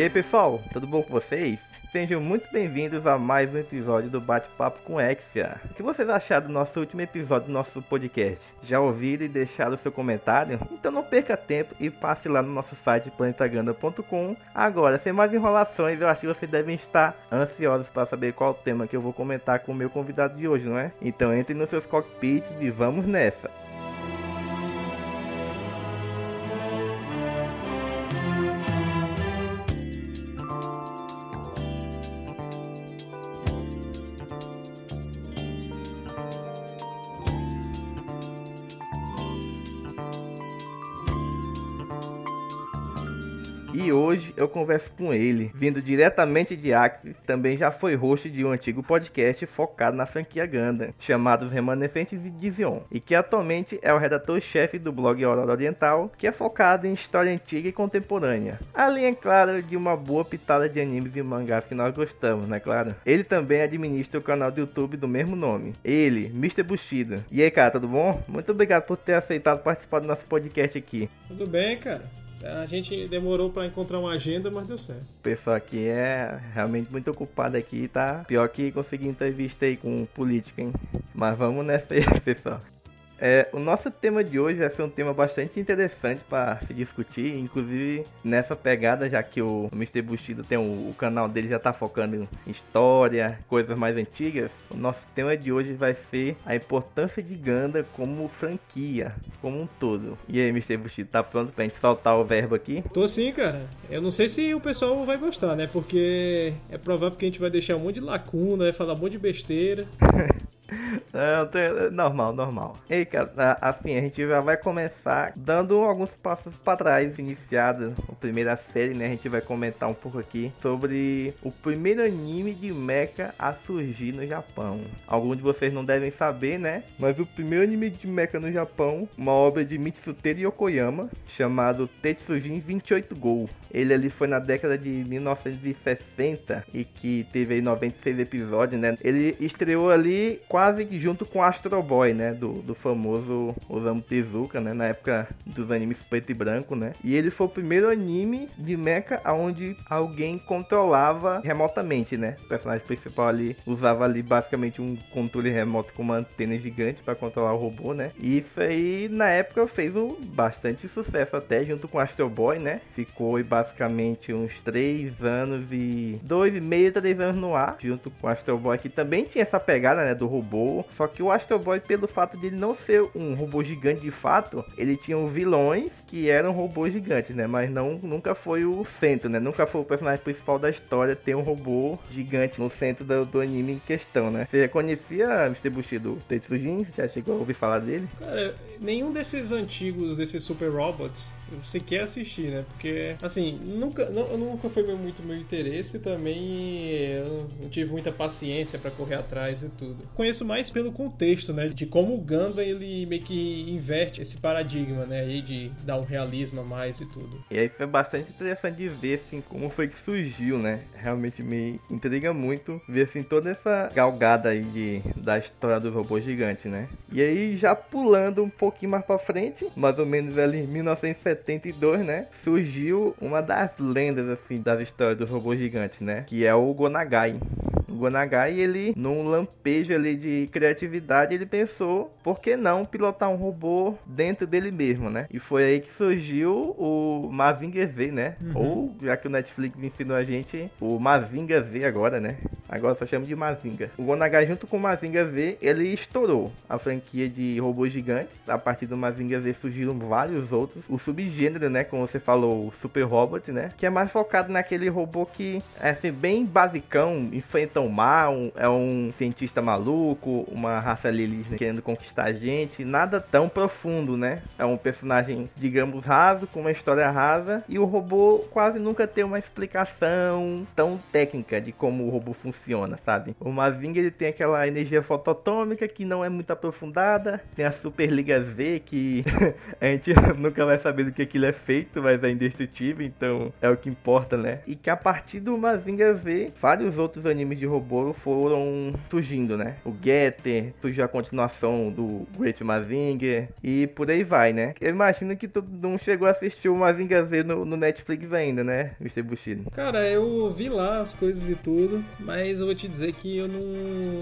E aí pessoal, tudo bom com vocês? Sejam muito bem-vindos a mais um episódio do Bate-Papo com Exia. O que vocês acharam do nosso último episódio do nosso podcast? Já ouviram e deixaram seu comentário? Então não perca tempo e passe lá no nosso site planetaganda.com. Agora, sem mais enrolações, eu acho que vocês devem estar ansiosos para saber qual o tema que eu vou comentar com o meu convidado de hoje, não é? Então entrem nos seus cockpits e vamos nessa! Converso com ele, vindo diretamente de Axis, também já foi host de um antigo podcast focado na franquia Ganda, chamado Os Remanescentes de Divion, e que atualmente é o redator-chefe do blog Aurora Oriental, que é focado em história antiga e contemporânea. Além, é claro, de uma boa pitada de animes e mangás que nós gostamos, né, claro? Ele também administra o canal do YouTube do mesmo nome. Ele, Mr. Bushido. E aí, cara, tudo bom? Muito obrigado por ter aceitado participar do nosso podcast aqui. Tudo bem, cara. A gente demorou para encontrar uma agenda, mas deu certo. O pessoal aqui é realmente muito ocupado aqui, tá? Pior que conseguir entrevista aí com política, hein? Mas vamos nessa aí, pessoal. É, o nosso tema de hoje vai ser um tema bastante interessante para se discutir, inclusive nessa pegada, já que o Mr. Bushido tem o, o, canal dele já tá focando em história, coisas mais antigas. O nosso tema de hoje vai ser a importância de Ganda como franquia, como um todo. E aí, Mr. Bushido, tá pronto pra gente soltar o verbo aqui? Tô sim, cara. Eu não sei se o pessoal vai gostar, né? Porque é provável que a gente vai deixar um monte de lacuna, vai falar um monte de besteira. Não, normal, normal. Ei, cara, assim, a gente já vai começar dando alguns passos para trás, iniciado a primeira série, né? A gente vai comentar um pouco aqui sobre o primeiro anime de mecha a surgir no Japão. Alguns de vocês não devem saber, né? Mas o primeiro anime de mecha no Japão, uma obra de Mitsuteru Yokoyama, chamado Tetsujin 28 Gol. Ele ali foi na década de 1960 e que teve aí 96 episódios, né? Ele estreou ali quase junto com Astro Boy, né? Do, do famoso Osamu Tezuka, né? Na época dos animes preto e branco, né? E ele foi o primeiro anime de mecha onde alguém controlava remotamente, né? O personagem principal ali usava ali basicamente um controle remoto com uma antena gigante para controlar o robô, né? E isso aí na época fez um bastante sucesso até junto com Astro Boy, né? Ficou basicamente uns 3 anos e 2,5, 3 anos no ar, junto com Astro Boy que também tinha essa pegada, né, do robô. Só que o Astro Boy, pelo fato de ele não ser um robô gigante de fato, ele tinha vilões que eram robôs gigantes, né? Mas não, nunca foi o centro, né? Nunca foi o personagem principal da história ter um robô gigante no centro do, do anime em questão, né? Você conhecia Mr. Bushido Tetsujin? Já chegou a ouvir falar dele? Cara, nenhum desses antigos, desses super robots, sequer assisti, né? Porque, assim, nunca, não, nunca foi muito meu interesse também eu não tive muita paciência para correr atrás e tudo. Conheço mais pelo contexto, né? De como o Gundam ele meio que inverte esse paradigma, né? Aí de dar um realismo a mais e tudo. E aí foi bastante interessante de ver, assim, como foi que surgiu, né? Realmente me intriga muito ver, assim, toda essa galgada aí de, da história do robô gigante, né? E aí, já pulando um pouquinho mais pra frente, mais ou menos ali em 1972, né? Surgiu uma das lendas, assim, das histórias dos robôs gigantes, né? Que é o Gonagai. O Gonagai, ele, num lampejo ali de criatividade, ele pensou, por que não pilotar um robô dentro dele mesmo, né? E foi aí que surgiu o Mazinger Z, né? Uhum. Ou, já que o Netflix ensinou a gente, o Mazinger Z agora, né? Agora só chama de Mazinga. O Gonagai, junto com o Mazinga Z, ele estourou a franquia de robôs gigantes. A partir do Mazinga Z surgiram vários outros. O subgênero, né? Como você falou, o Super Robot, né? Que é mais focado naquele robô que é assim, bem basicão, enfrenta o mar, um, é um cientista maluco, uma raça alienígena querendo conquistar a gente. Nada tão profundo, né? É um personagem, digamos, raso, com uma história rasa. E o robô quase nunca tem uma explicação tão técnica de como o robô funciona funciona, sabe? O Mazinga ele tem aquela energia fototômica que não é muito aprofundada, tem a Superliga Z que a gente nunca vai saber do que aquilo é feito, mas é indestrutível, então é o que importa, né? E que a partir do Mazinga Z, vários outros animes de robô foram surgindo, né? O Getter, surgiu a continuação do Great Mazinger e por aí vai, né? Eu imagino que todo mundo chegou a assistir o Mazinga Z no, no Netflix ainda, né, Mr. Bushido? Cara, eu vi lá as coisas e tudo, mas eu vou te dizer que eu não,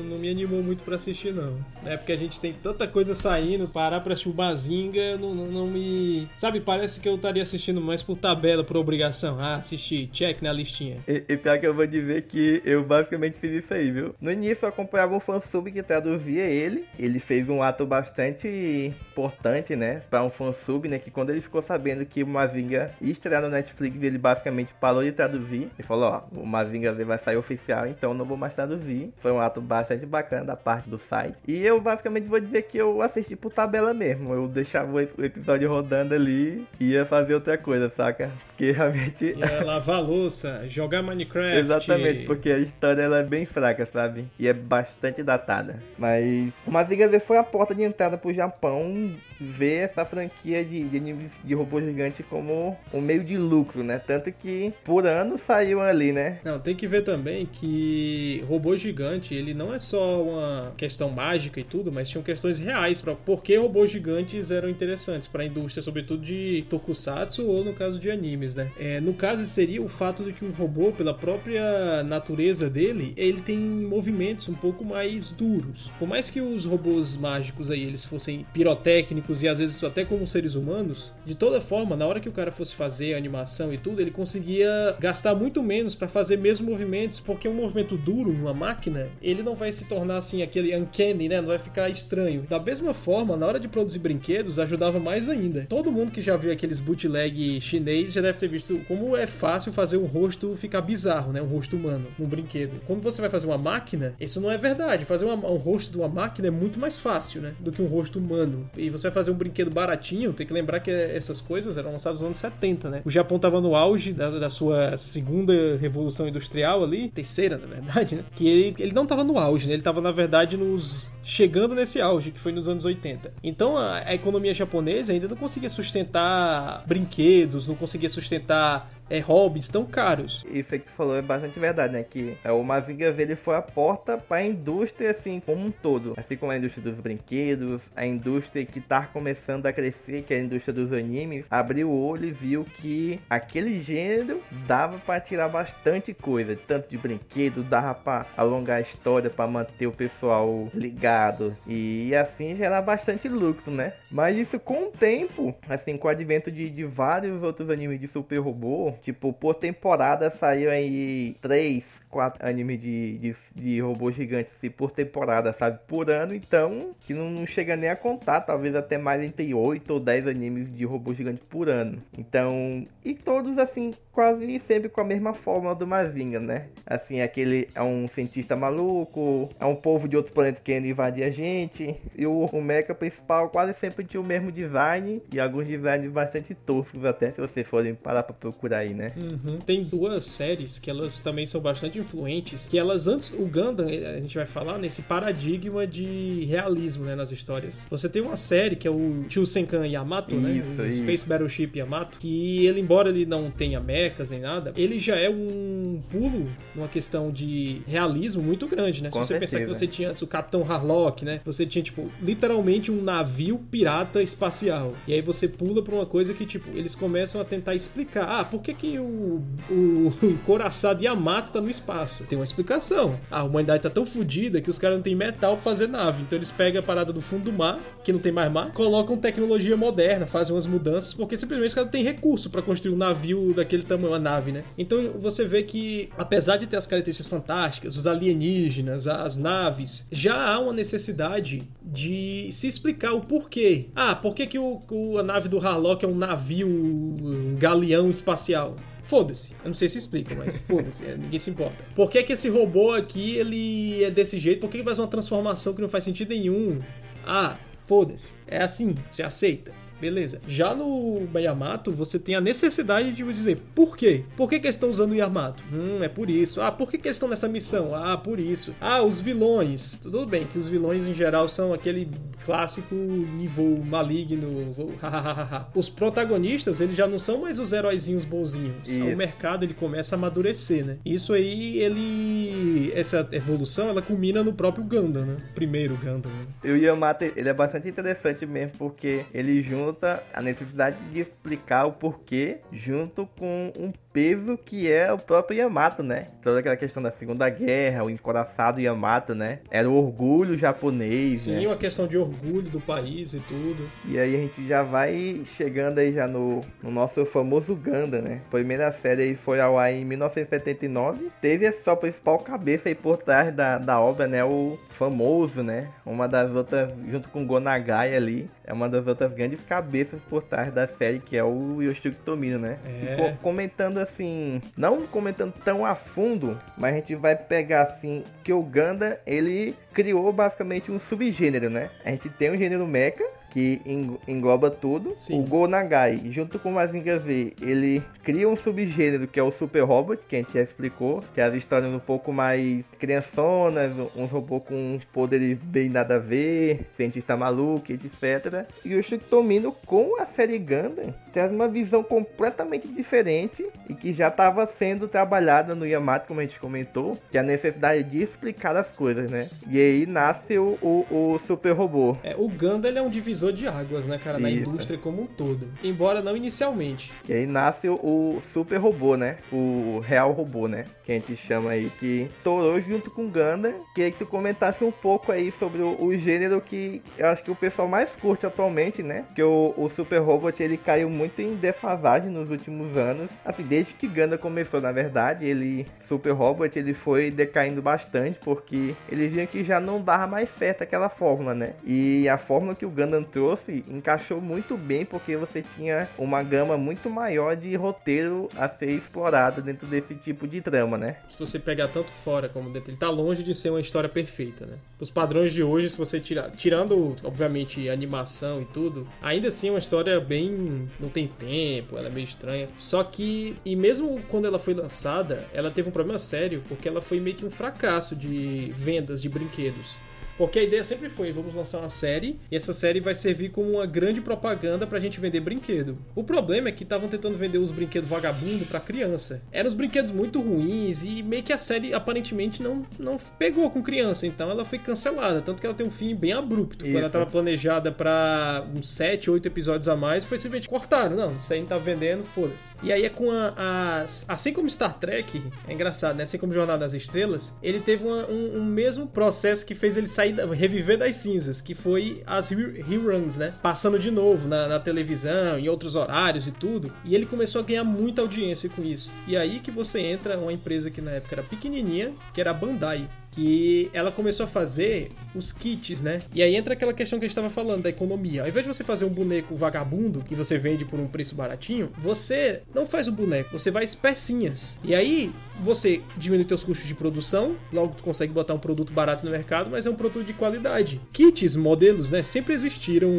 não me animou muito para assistir, não. É porque a gente tem tanta coisa saindo, parar pra assistir o Mazinga não, não, não, me. Sabe, parece que eu estaria assistindo mais por tabela, por obrigação. Ah, assistir, check na listinha. E, e pior que eu vou dizer que eu basicamente fiz isso aí, viu? No início eu acompanhava um fansub que traduzia ele. Ele fez um ato bastante importante, né? Pra um fansub, né? Que quando ele ficou sabendo que o Mazinga ia estrear no Netflix, ele basicamente parou de traduzir. Ele falou, ó, o Mazinga vai sair oficial, então não vou mais traduzir. Foi um ato bastante bacana da parte do site. E eu basicamente vou dizer que eu assisti por tabela mesmo. Eu deixava o episódio rodando ali e ia fazer outra coisa, saca? Porque realmente. Ia lavar louça, jogar Minecraft. Exatamente, porque a história ela é bem fraca, sabe? E é bastante datada. Mas o Mazinga Z foi a porta de entrada pro Japão ver essa franquia de, de de robô gigante como um meio de lucro, né? Tanto que por ano saiu ali, né? Não, tem que ver também que robô gigante, ele não é só uma questão mágica e tudo, mas tinham questões reais para por que robôs gigantes eram interessantes para a indústria, sobretudo de tokusatsu ou no caso de animes, né? É, no caso seria o fato de que um robô, pela própria natureza dele, ele tem movimentos um pouco mais duros. Por mais que os robôs mágicos aí eles fossem pirotécnicos e às vezes até como seres humanos, de toda forma, na hora que o cara fosse fazer a animação e tudo, ele conseguia gastar muito menos para fazer mesmo movimentos, porque um movimento duro numa máquina, ele não vai se tornar assim aquele uncanny, né? Não vai ficar estranho. Da mesma forma, na hora de produzir brinquedos, ajudava mais ainda. Todo mundo que já viu aqueles bootleg chinês já deve ter visto como é fácil fazer um rosto ficar bizarro, né? Um rosto humano num brinquedo. Quando você vai fazer uma máquina, isso não é verdade. Fazer uma, um rosto de uma máquina é muito mais fácil, né? Do que um rosto humano. E você vai fazer um brinquedo baratinho, tem que lembrar que essas coisas eram lançadas nos anos 70, né? O Japão tava no auge da, da sua segunda revolução industrial ali, terceira, na verdade, né? Que ele, ele não tava no auge, né? Ele tava, na verdade, nos chegando nesse auge, que foi nos anos 80. Então a, a economia japonesa ainda não conseguia sustentar brinquedos, não conseguia sustentar é, hobbies tão caros. Isso aí que tu falou é bastante verdade, né? Que é, o Mazinga ele foi a porta para a indústria, assim, como um todo. Assim como a indústria dos brinquedos, a indústria que tá começando a crescer, que é a indústria dos animes, abriu o olho e viu que aquele gênero dava para tirar bastante coisa. Tanto de brinquedo, dava para alongar a história, para manter o pessoal ligado. E assim gerar bastante lucro, né? Mas isso com o tempo, assim, com o advento de, de vários outros animes de super robô, Tipo, por temporada saiu aí 3, 4 animes de, de, de robôs gigantes assim, por temporada, sabe? Por ano, então, que não, não, chega nem a contar, talvez até mais entre 8 ou 10 animes de robôs gigantes por ano. Então, e todos assim, quase sempre com a mesma forma do Mazinga, né? Assim, aquele é um cientista maluco, é um povo de outro planeta querendo invadir a gente, e o, o mecha principal quase sempre tinha o mesmo design, e alguns designs bastante toscos até, se vocês forem parar pra procurar aí, né? Uhum. Tem duas séries que elas também são bastante influentes, que elas antes, o Gundam, a gente vai falar nesse paradigma de realismo, né, nas histórias. Você tem uma série que é o Chusenkan Yamato, né, isso, né, o isso. Space Battleship Yamato, que ele, embora ele não tenha mechas nem nada, ele já é um pulo numa questão de realismo muito grande, né? Se você certeza. pensar que você tinha antes o Capitão Harlock, né? Você tinha, tipo, literalmente um navio pirata espacial. E aí você pula pra uma coisa que, tipo, eles começam a tentar explicar. Ah, por que que o, o, o coraçado Yamato tá no espaço? Tem uma explicação. A humanidade tá tão fodida que os caras não tem metal pra fazer nave. Então eles pegam a parada do fundo do mar, que não tem mais mar, colocam tecnologia moderna, fazem umas mudanças, porque simplesmente os caras não têm recurso para construir um navio daquele tamanho, uma nave, né? Então você vê que, apesar de ter as características fantásticas, os alienígenas, as naves, já há uma necessidade de se explicar o porquê. Ah, por que, que o a nave do Harlock é um navio, um galeão espacial? Foda-se. Eu não sei se explica, mas foda-se. É, ninguém se importa. Por que, que esse robô aqui ele é desse jeito? Por que, que faz uma transformação que não faz sentido nenhum? Ah, foda-se. É assim, você aceita. Beleza. Já no Yamato, você tem a necessidade de dizer por quê? Por que, que eles estão usando o Yamato? Hum, é por isso. Ah, por que, que eles estão nessa missão? Ah, por isso. Ah, os vilões. Tudo bem que os vilões em geral são aquele clássico nível maligno. os protagonistas, eles já não são mais os heróizinhos bonzinhos. O mercado ele começa a amadurecer, né? Isso aí, ele. Essa evolução, ela culmina no próprio Gundam, né? Primeiro Gundam. Né? E o Yamato, ele é bastante interessante mesmo, porque ele junta a necessidade de explicar o porquê junto com um peso que é o próprio Yamato, né? Toda aquela questão da Segunda Guerra, o encoraçado Yamato, né? Era o orgulho japonês, Sim, né? uma questão de orgulho do país e tudo. E aí a gente já vai chegando aí já no, no nosso famoso Ganda, né? A primeira série aí foi ao ar em 1979. Teve a sua principal cabeça aí por trás da, da obra, né? O famoso, né? Uma das outras, junto com Gonagai ali, é uma das outras grandes cabeças por trás da série, que é o Yoshiki Tomino, né? É. Ficou comentando assim, não comentando tão a fundo, mas a gente vai pegar assim, que o Ganda, ele criou basicamente um subgênero, né? A gente tem um gênero mecha, que engloba tudo. Sim. O Go Nagai, junto com o Mazinga Z, ele cria um subgênero que é o Super Robot, que a gente já explicou, que é as histórias um pouco mais criançonas, um robô com poderes bem nada a ver, cientista maluco, etc. E o Shiktomino com a série Gundam traz uma visão completamente diferente e que já estava sendo trabalhada no Yamato, como a gente comentou, que é a necessidade de explicar as coisas, né? E aí nasce o, o, o Super Robô. É, o Gundam ele é um divisor de águas, né, cara, na Isso. indústria como um todo. Embora não inicialmente. E aí nasce o, o super robô, né? O real robô, né? Que a gente chama aí, que torou junto com o Gundam. Queria que tu comentasse um pouco aí sobre o, o gênero que eu acho que o pessoal mais curte atualmente, né? Que o, o super robot ele caiu muito em defasagem nos últimos anos. Assim, desde que Gundam começou, na verdade, ele, super robot, ele foi decaindo bastante porque eles viam que já não dava mais certo aquela fórmula, né? E a fórmula que o Gundam trouxe encaixou muito bem porque você tinha uma gama muito maior de roteiro a ser explorado dentro desse tipo de trama, né? Se você pegar tanto fora como dentro, ele tá longe de ser uma história perfeita, né? Os padrões de hoje, se você tirar, tirando, obviamente, animação e tudo, ainda assim é uma história bem. Não tem tempo, ela é meio estranha. Só que, e mesmo quando ela foi lançada, ela teve um problema sério, porque ela foi meio que um fracasso de vendas de brinquedos. Porque a ideia sempre foi, vamos lançar uma série e essa série vai servir como uma grande propaganda pra gente vender brinquedo. O problema é que estavam tentando vender os brinquedos vagabundo pra criança. Eram os brinquedos muito ruins e meio que a série aparentemente não, não pegou com criança, então ela foi cancelada, tanto que ela tem um fim bem abrupto. Quando ela Isso. tava planejada pra uns 7, 8 episódios a mais, foi simplesmente cortaram. Não, isso aí não tá vendendo, foda-se. E aí é com a, as- Assim como Star Trek, é engraçado, né? Assim como Jornada das Estrelas, ele teve uma- um, um mesmo processo que fez ele sair, da- reviver das cinzas, que foi as re- reruns, né? Passando de novo na, na televisão, em outros horários e tudo. E ele começou a ganhar muita audiência com isso. E aí que você entra uma empresa que na época era pequenininha, que era a Bandai que ela começou a fazer os kits, né? E aí entra aquela questão que a gente estava falando da economia. Ao invés de você fazer um boneco vagabundo que você vende por um preço baratinho, você não faz o boneco, você faz pecinhas. E aí você diminui seus custos de produção, logo tu consegue botar um produto barato no mercado, mas é um produto de qualidade. Kits, modelos, né, sempre existiram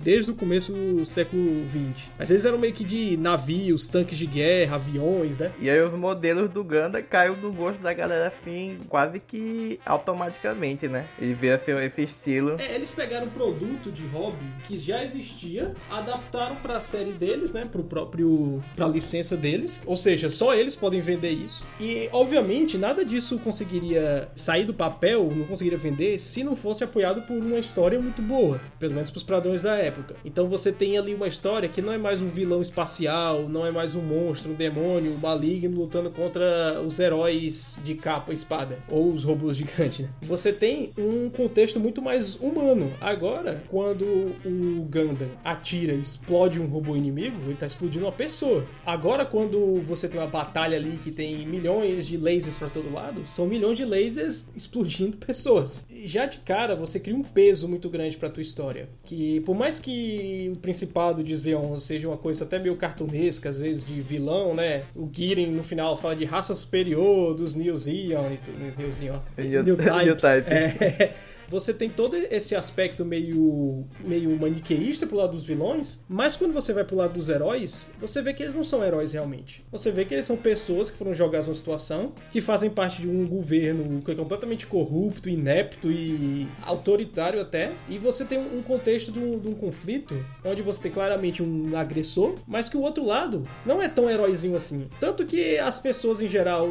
desde o começo do século 20. Às vezes eram meio que de navios, tanques de guerra, aviões, né? E aí os modelos do Ganda caiu no gosto da galera assim, quase que automaticamente, né? Ele vê assim, esse estilo. É, eles pegaram um produto de hobby que já existia, adaptaram pra série deles, né, pro próprio pra licença deles, ou seja, só eles podem vender isso. E obviamente nada disso conseguiria sair do papel, não conseguiria vender se não fosse apoiado por uma história muito boa, pelo menos pros padrões da época. Então você tem ali uma história que não é mais um vilão espacial, não é mais um monstro, um demônio, um maligno lutando contra os heróis de capa e espada ou os robôs gigantes, né? Você tem um contexto muito mais humano. Agora, quando o Gundam atira e explode um robô inimigo, ele tá explodindo uma pessoa. Agora, quando você tem uma batalha ali que tem milhões de lasers pra todo lado, são milhões de lasers explodindo pessoas. Já de cara, você cria um peso muito grande pra tua história. Que por mais que o Principado de Zeon seja uma coisa até meio cartunesca, às vezes de vilão, né? O Giren no final fala de raça superior dos New Zeon e tudo. New Zeon. New- New New Types. Type. É. você tem todo esse aspecto meio, meio maniqueísta pro lado dos vilões, mas quando você vai pro lado dos heróis, você vê que eles não são heróis realmente. Você vê que eles são pessoas que foram jogadas numa situação, que fazem parte de um governo que é completamente corrupto, inepto e autoritário até, e você tem um contexto de um, de um conflito onde você tem claramente um agressor, mas que o outro lado não é tão heróizinho assim. Tanto que as pessoas em geral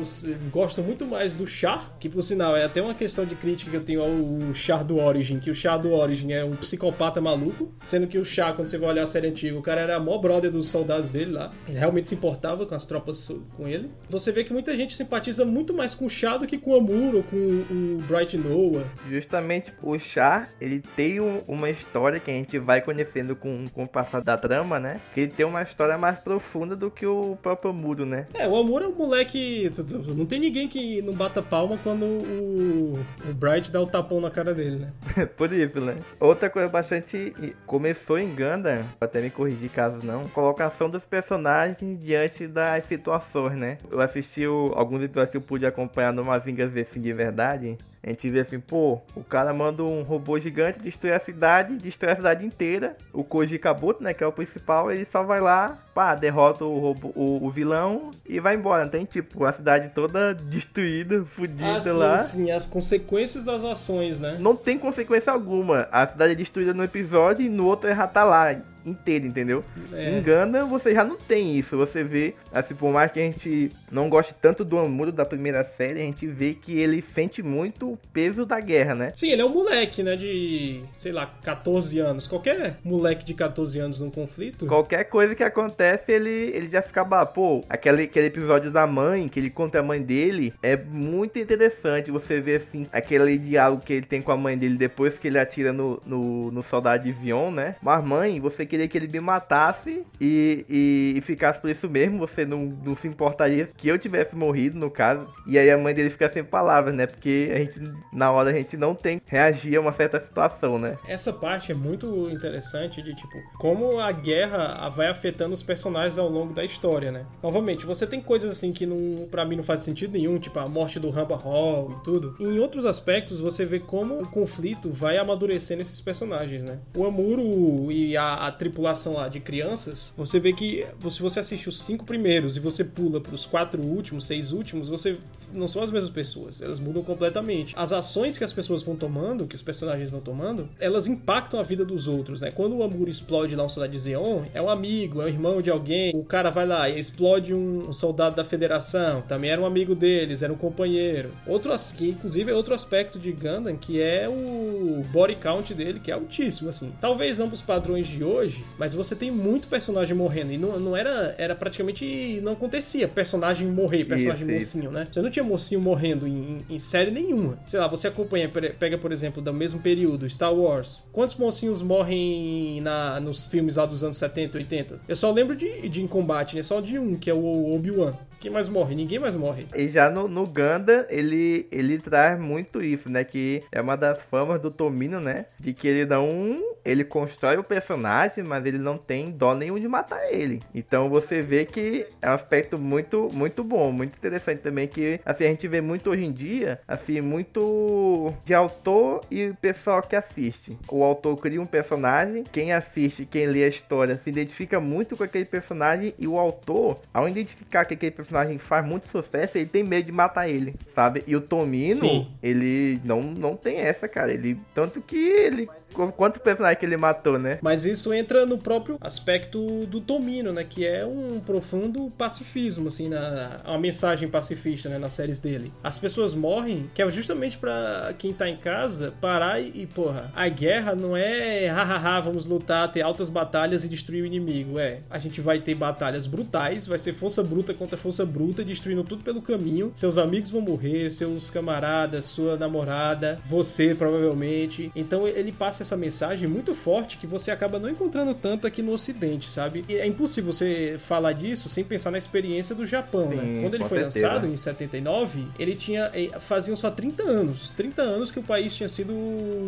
gostam muito mais do Char, que por sinal é até uma questão de crítica que eu tenho ao Char do Origin, que o Char do Origin é um psicopata maluco, sendo que o Char, quando você vai olhar a série antiga, o cara era mó brother dos soldados dele lá, ele realmente se importava com as tropas com ele. Você vê que muita gente simpatiza muito mais com o Char do que com o Amuro ou com o Bright Noah. Justamente o Char, ele tem um, uma história que a gente vai conhecendo com, com o passado da trama, né? Que ele tem uma história mais profunda do que o próprio Amuro, né? É, o Amuro é um moleque. Não tem ninguém que não bata palma quando o, o Bright dá o tapão na cara dele, né? Por isso, né? Outra coisa bastante. Começou em Ganda, até me corrigir caso não, colocação dos personagens diante das situações, né? Eu assisti o, alguns episódios que eu pude acompanhar no Mazinga V assim, de verdade. A gente vê assim, pô, o cara manda um robô gigante destruir a cidade, destrói a cidade inteira. O Koji Kabuto, né, que é o principal, ele só vai lá, pá, derrota o, robô, o, o vilão e vai embora. Tem tipo a cidade toda destruída, fodida ah, sim, lá. Sim, as consequências das ações, né? Não tem consequência alguma. A cidade é destruída no episódio e no outro é tá lá inteiro, entendeu? É. Engana, você já não tem isso. Você vê, assim, por mais que a gente não goste tanto do Amuro da primeira série, a gente vê que ele sente muito o peso da guerra, né? Sim, ele é um moleque, né? De, sei lá, 14 anos. Qualquer moleque de 14 anos num conflito. Qualquer coisa que acontece, ele, ele já fica, pô, aquele, aquele episódio da mãe, que ele conta a mãe dele, é muito interessante. Você vê, assim, aquele diálogo que ele tem com a mãe dele depois que ele atira no, no, no soldado de Vion, né? Mas, mãe, você queria que ele me matasse e, e, e ficasse por isso mesmo, você não, não se importaria que eu tivesse morrido, no caso. E aí a mãe dele fica sem palavras, né? Porque a gente, na hora, a gente não tem reagir a uma certa situação, né? Essa parte é muito interessante de, tipo, como a guerra vai afetando os personagens ao longo da história, né? Novamente, você tem coisas assim que não, pra mim não faz sentido nenhum, tipo a morte do Rampa Hall e tudo. Em outros aspectos, você vê como o conflito vai amadurecendo esses personagens, né? O Amuro e a, a tripulação lá de crianças, você vê que se você assiste os cinco primeiros e você pula para os quatro últimos, seis últimos, você não são as mesmas pessoas, elas mudam completamente. As ações que as pessoas vão tomando, que os personagens vão tomando, elas impactam a vida dos outros, né? Quando o Amuro explode lá um soldado de Zeon, é um amigo, é um irmão de alguém, o cara vai lá e explode um, um soldado da Federação, também era um amigo deles, era um companheiro. Outro, que inclusive é outro aspecto de Gundam, que é o body count dele, que é altíssimo, assim. Talvez não pros padrões de hoje, mas você tem muito personagem morrendo, e não, não era, era praticamente, não acontecia personagem morrer, personagem isso, mocinho, isso. né? Você não tinha mocinho morrendo em, em, série nenhuma. Sei lá, você acompanha, pega por exemplo, do mesmo período, Star Wars. Quantos mocinhos morrem na, nos filmes lá dos anos 70, 80? Eu só lembro de, de em combate, né? Só de um, que é o Obi-Wan. Quem mais morre? Ninguém mais morre. E já no, no Ganda, ele, ele traz muito isso, né? Que é uma das famas do Tomino, né? De que ele não. Ele constrói o personagem, mas ele não tem dó nenhum de matar ele. Então você vê que é um aspecto muito, muito bom, muito interessante também. Que assim, a gente vê muito hoje em dia, assim, muito de autor e pessoal que assiste. O autor cria um personagem, quem assiste, quem lê a história, se identifica muito com aquele personagem, e o autor, ao identificar que aquele personagem personagem faz muito sucesso, ele tem medo de matar ele, sabe? E o Tomino, Sim. ele não, não tem essa, cara. Ele tanto que ele quantos personagens que ele matou, né? Mas isso entra no próprio aspecto do Tomino, né? Que é um profundo pacifismo, assim, na a mensagem pacifista, né? Nas séries dele. As pessoas morrem, que é justamente para quem tá em casa parar e, e, porra, a guerra não é hahaha, vamos lutar, ter altas batalhas e destruir o inimigo. É, a gente vai ter batalhas brutais, vai ser força bruta contra força bruta, destruindo tudo pelo caminho. Seus amigos vão morrer, seus camaradas, sua namorada, você provavelmente. Então ele passa essa mensagem muito forte que você acaba não encontrando tanto aqui no Ocidente, sabe? E é impossível você falar disso sem pensar na experiência do Japão, né? Sim, né? Quando ele foi certeza. lançado em 79, ele tinha eh, faziam só 30 anos, 30 anos que o país tinha sido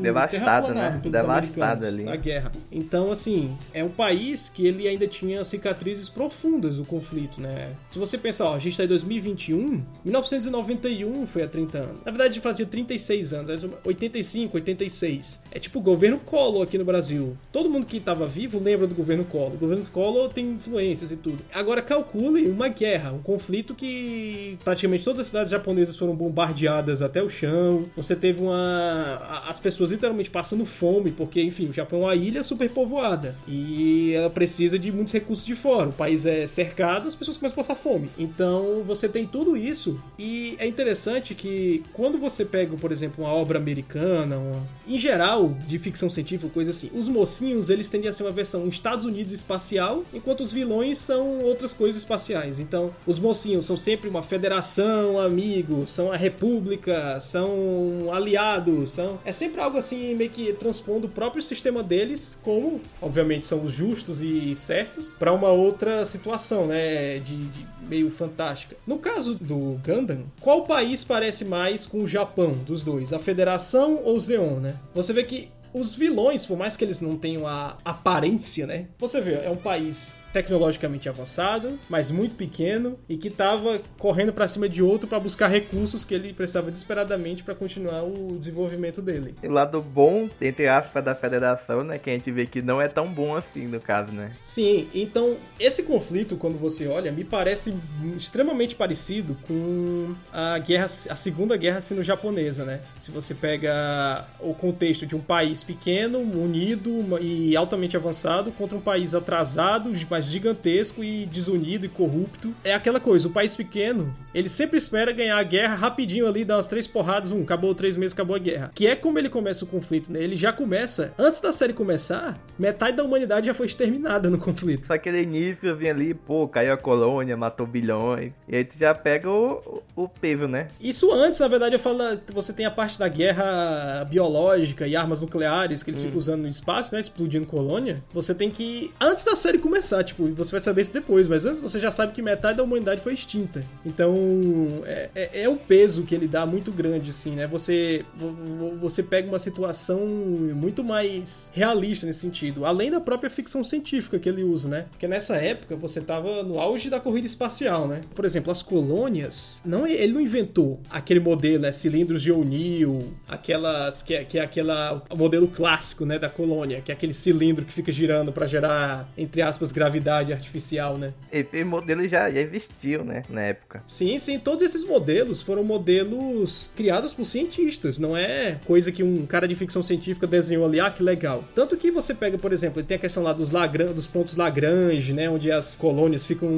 devastado, né? Devastado ali na guerra. Então, assim, é um país que ele ainda tinha cicatrizes profundas do conflito, né? Se você pensar pensar, ó, a gente tá em 2021, 1991 foi há 30 anos. Na verdade, fazia 36 anos, 85, 86. É tipo o governo Collor aqui no Brasil. Todo mundo que tava vivo lembra do governo Collor. O governo Collor tem influências e tudo. Agora, calcule uma guerra, um conflito que praticamente todas as cidades japonesas foram bombardeadas até o chão. Você teve uma. As pessoas literalmente passando fome, porque, enfim, o Japão é uma ilha super povoada. E ela precisa de muitos recursos de fora. O país é cercado, as pessoas começam a passar fome. Então você tem tudo isso. E é interessante que quando você pega, por exemplo, uma obra americana, uma... em geral, de ficção científica, coisa assim, os mocinhos eles tendem a ser uma versão Estados Unidos espacial, enquanto os vilões são outras coisas espaciais. Então, os mocinhos são sempre uma federação, amigos, são a república, são aliados, são. É sempre algo assim meio que transpondo o próprio sistema deles, como, obviamente, são os justos e certos, para uma outra situação, né? de, de meio fantástica. No caso do Gundam, qual país parece mais com o Japão dos dois? A Federação ou o Zeon, né? Você vê que os vilões, por mais que eles não tenham a aparência, né? Você vê, é um país tecnologicamente avançado, mas muito pequeno e que estava correndo para cima de outro para buscar recursos que ele precisava desesperadamente para continuar o desenvolvimento dele. O lado bom, entre aspas, da federação, né, que a gente vê que não é tão bom assim no caso, né? Sim, então esse conflito, quando você olha, me parece extremamente parecido com a guerra, a segunda guerra sino-japonesa, né? Se você pega o contexto de um país pequeno, unido e altamente avançado contra um país atrasado, mas gigantesco e desunido e corrupto. É aquela coisa, o país pequeno, ele sempre espera ganhar a guerra rapidinho ali, dar umas três porradas, um, acabou três meses, acabou a guerra. Que é como ele começa o conflito, né? Ele já começa, antes da série começar, metade da humanidade já foi exterminada no conflito. Só aquele início vem ali, pô, caiu a colônia, matou bilhões, e aí tu já pega o, o peso, né? Isso antes, na verdade, eu falo, você tem a parte da guerra biológica e armas nucleares que eles hum. ficam usando no espaço, né? Explodindo colônia. Você tem que, antes da série começar, tipo, Tipo, você vai saber isso depois, mas antes você já sabe que metade da humanidade foi extinta. Então, é, é, é peso que ele dá muito grande, assim, né? Você, você pega uma situação muito mais realista nesse sentido, além da própria ficção científica que ele usa, né? Porque nessa época você tava no auge da corrida espacial, né? Por exemplo, as colônias, não, ele não inventou aquele modelo, né? Cilindros de O'Neill, aquelas que é, que é aquela o modelo clássico, né, da colônia, que é aquele cilindro que fica girando para gerar entre aspas gravidade gravidade artificial, né? Esse modelo já, já existiu, né? Na época. Sim, sim. Todos esses modelos foram modelos criados por cientistas. Não é coisa que um cara de ficção científica desenhou ali, ah, que legal. Tanto que você pega, por exemplo, tem a questão lá dos, Lagrange, dos pontos Lagrange, né? Onde as colônias ficam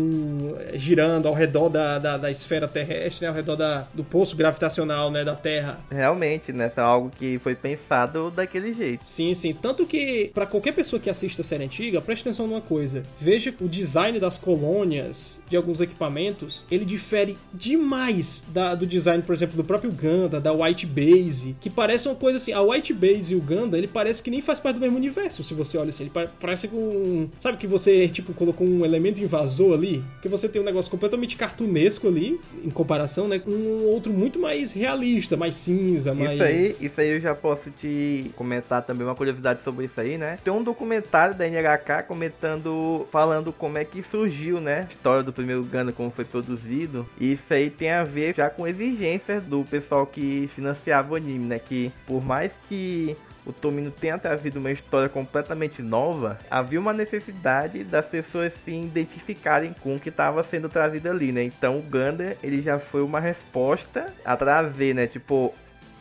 eh, girando ao redor da, da, da esfera terrestre, né? Ao redor da, do poço gravitacional, né? Da Terra. Realmente, né? É algo que foi pensado daquele jeito. Sim, sim. Tanto que, para qualquer pessoa que assista a série antiga, preste atenção numa coisa. Veja o design das colônias de alguns equipamentos, ele difere demais da, do design, por exemplo, do próprio Ganda, da White Base, que parece uma coisa assim, a White Base e o Ganda, ele parece que nem faz parte do mesmo universo, se você olha assim, ele parece com, sabe que você, tipo, colocou um elemento invasor ali, que você tem um negócio completamente cartunesco ali, em comparação, né, com um outro muito mais realista, mais cinza, mais... Isso aí, isso aí eu já posso te comentar também uma curiosidade sobre isso aí, né? Tem um documentário da NHK comentando, falando como é que surgiu, né? A história do primeiro Gundam, como foi produzido. E isso aí tem a ver já com exigências do pessoal que financiava o anime, né? Que por mais que o Tomino tenha trazido uma história completamente nova, havia uma necessidade das pessoas se identificarem com o que estava sendo trazido ali, né? Então o Gundam, ele já foi uma resposta a trazer, né? Tipo,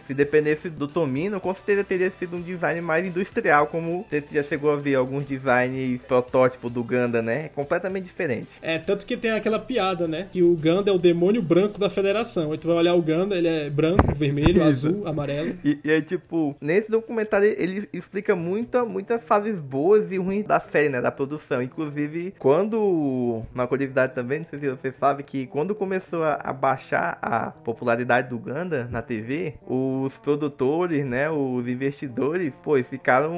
se dependesse do Tomino, com certeza teria sido um design mais industrial, como você já chegou a ver alguns designs protótipo do Ganda, né? É completamente diferente. É, tanto que tem aquela piada, né? Que o Ganda é o demônio branco da federação. Aí tu vai olhar o Ganda, ele é branco, vermelho, azul, amarelo. E, e é tipo, nesse documentário ele explica muita, muitas fases boas e ruins da série, né? Da produção. Inclusive, quando. Uma curiosidade também, não sei se você sabe, que quando começou a, a baixar a popularidade do Ganda na TV, o os produtores, né, os investidores, pô, ficaram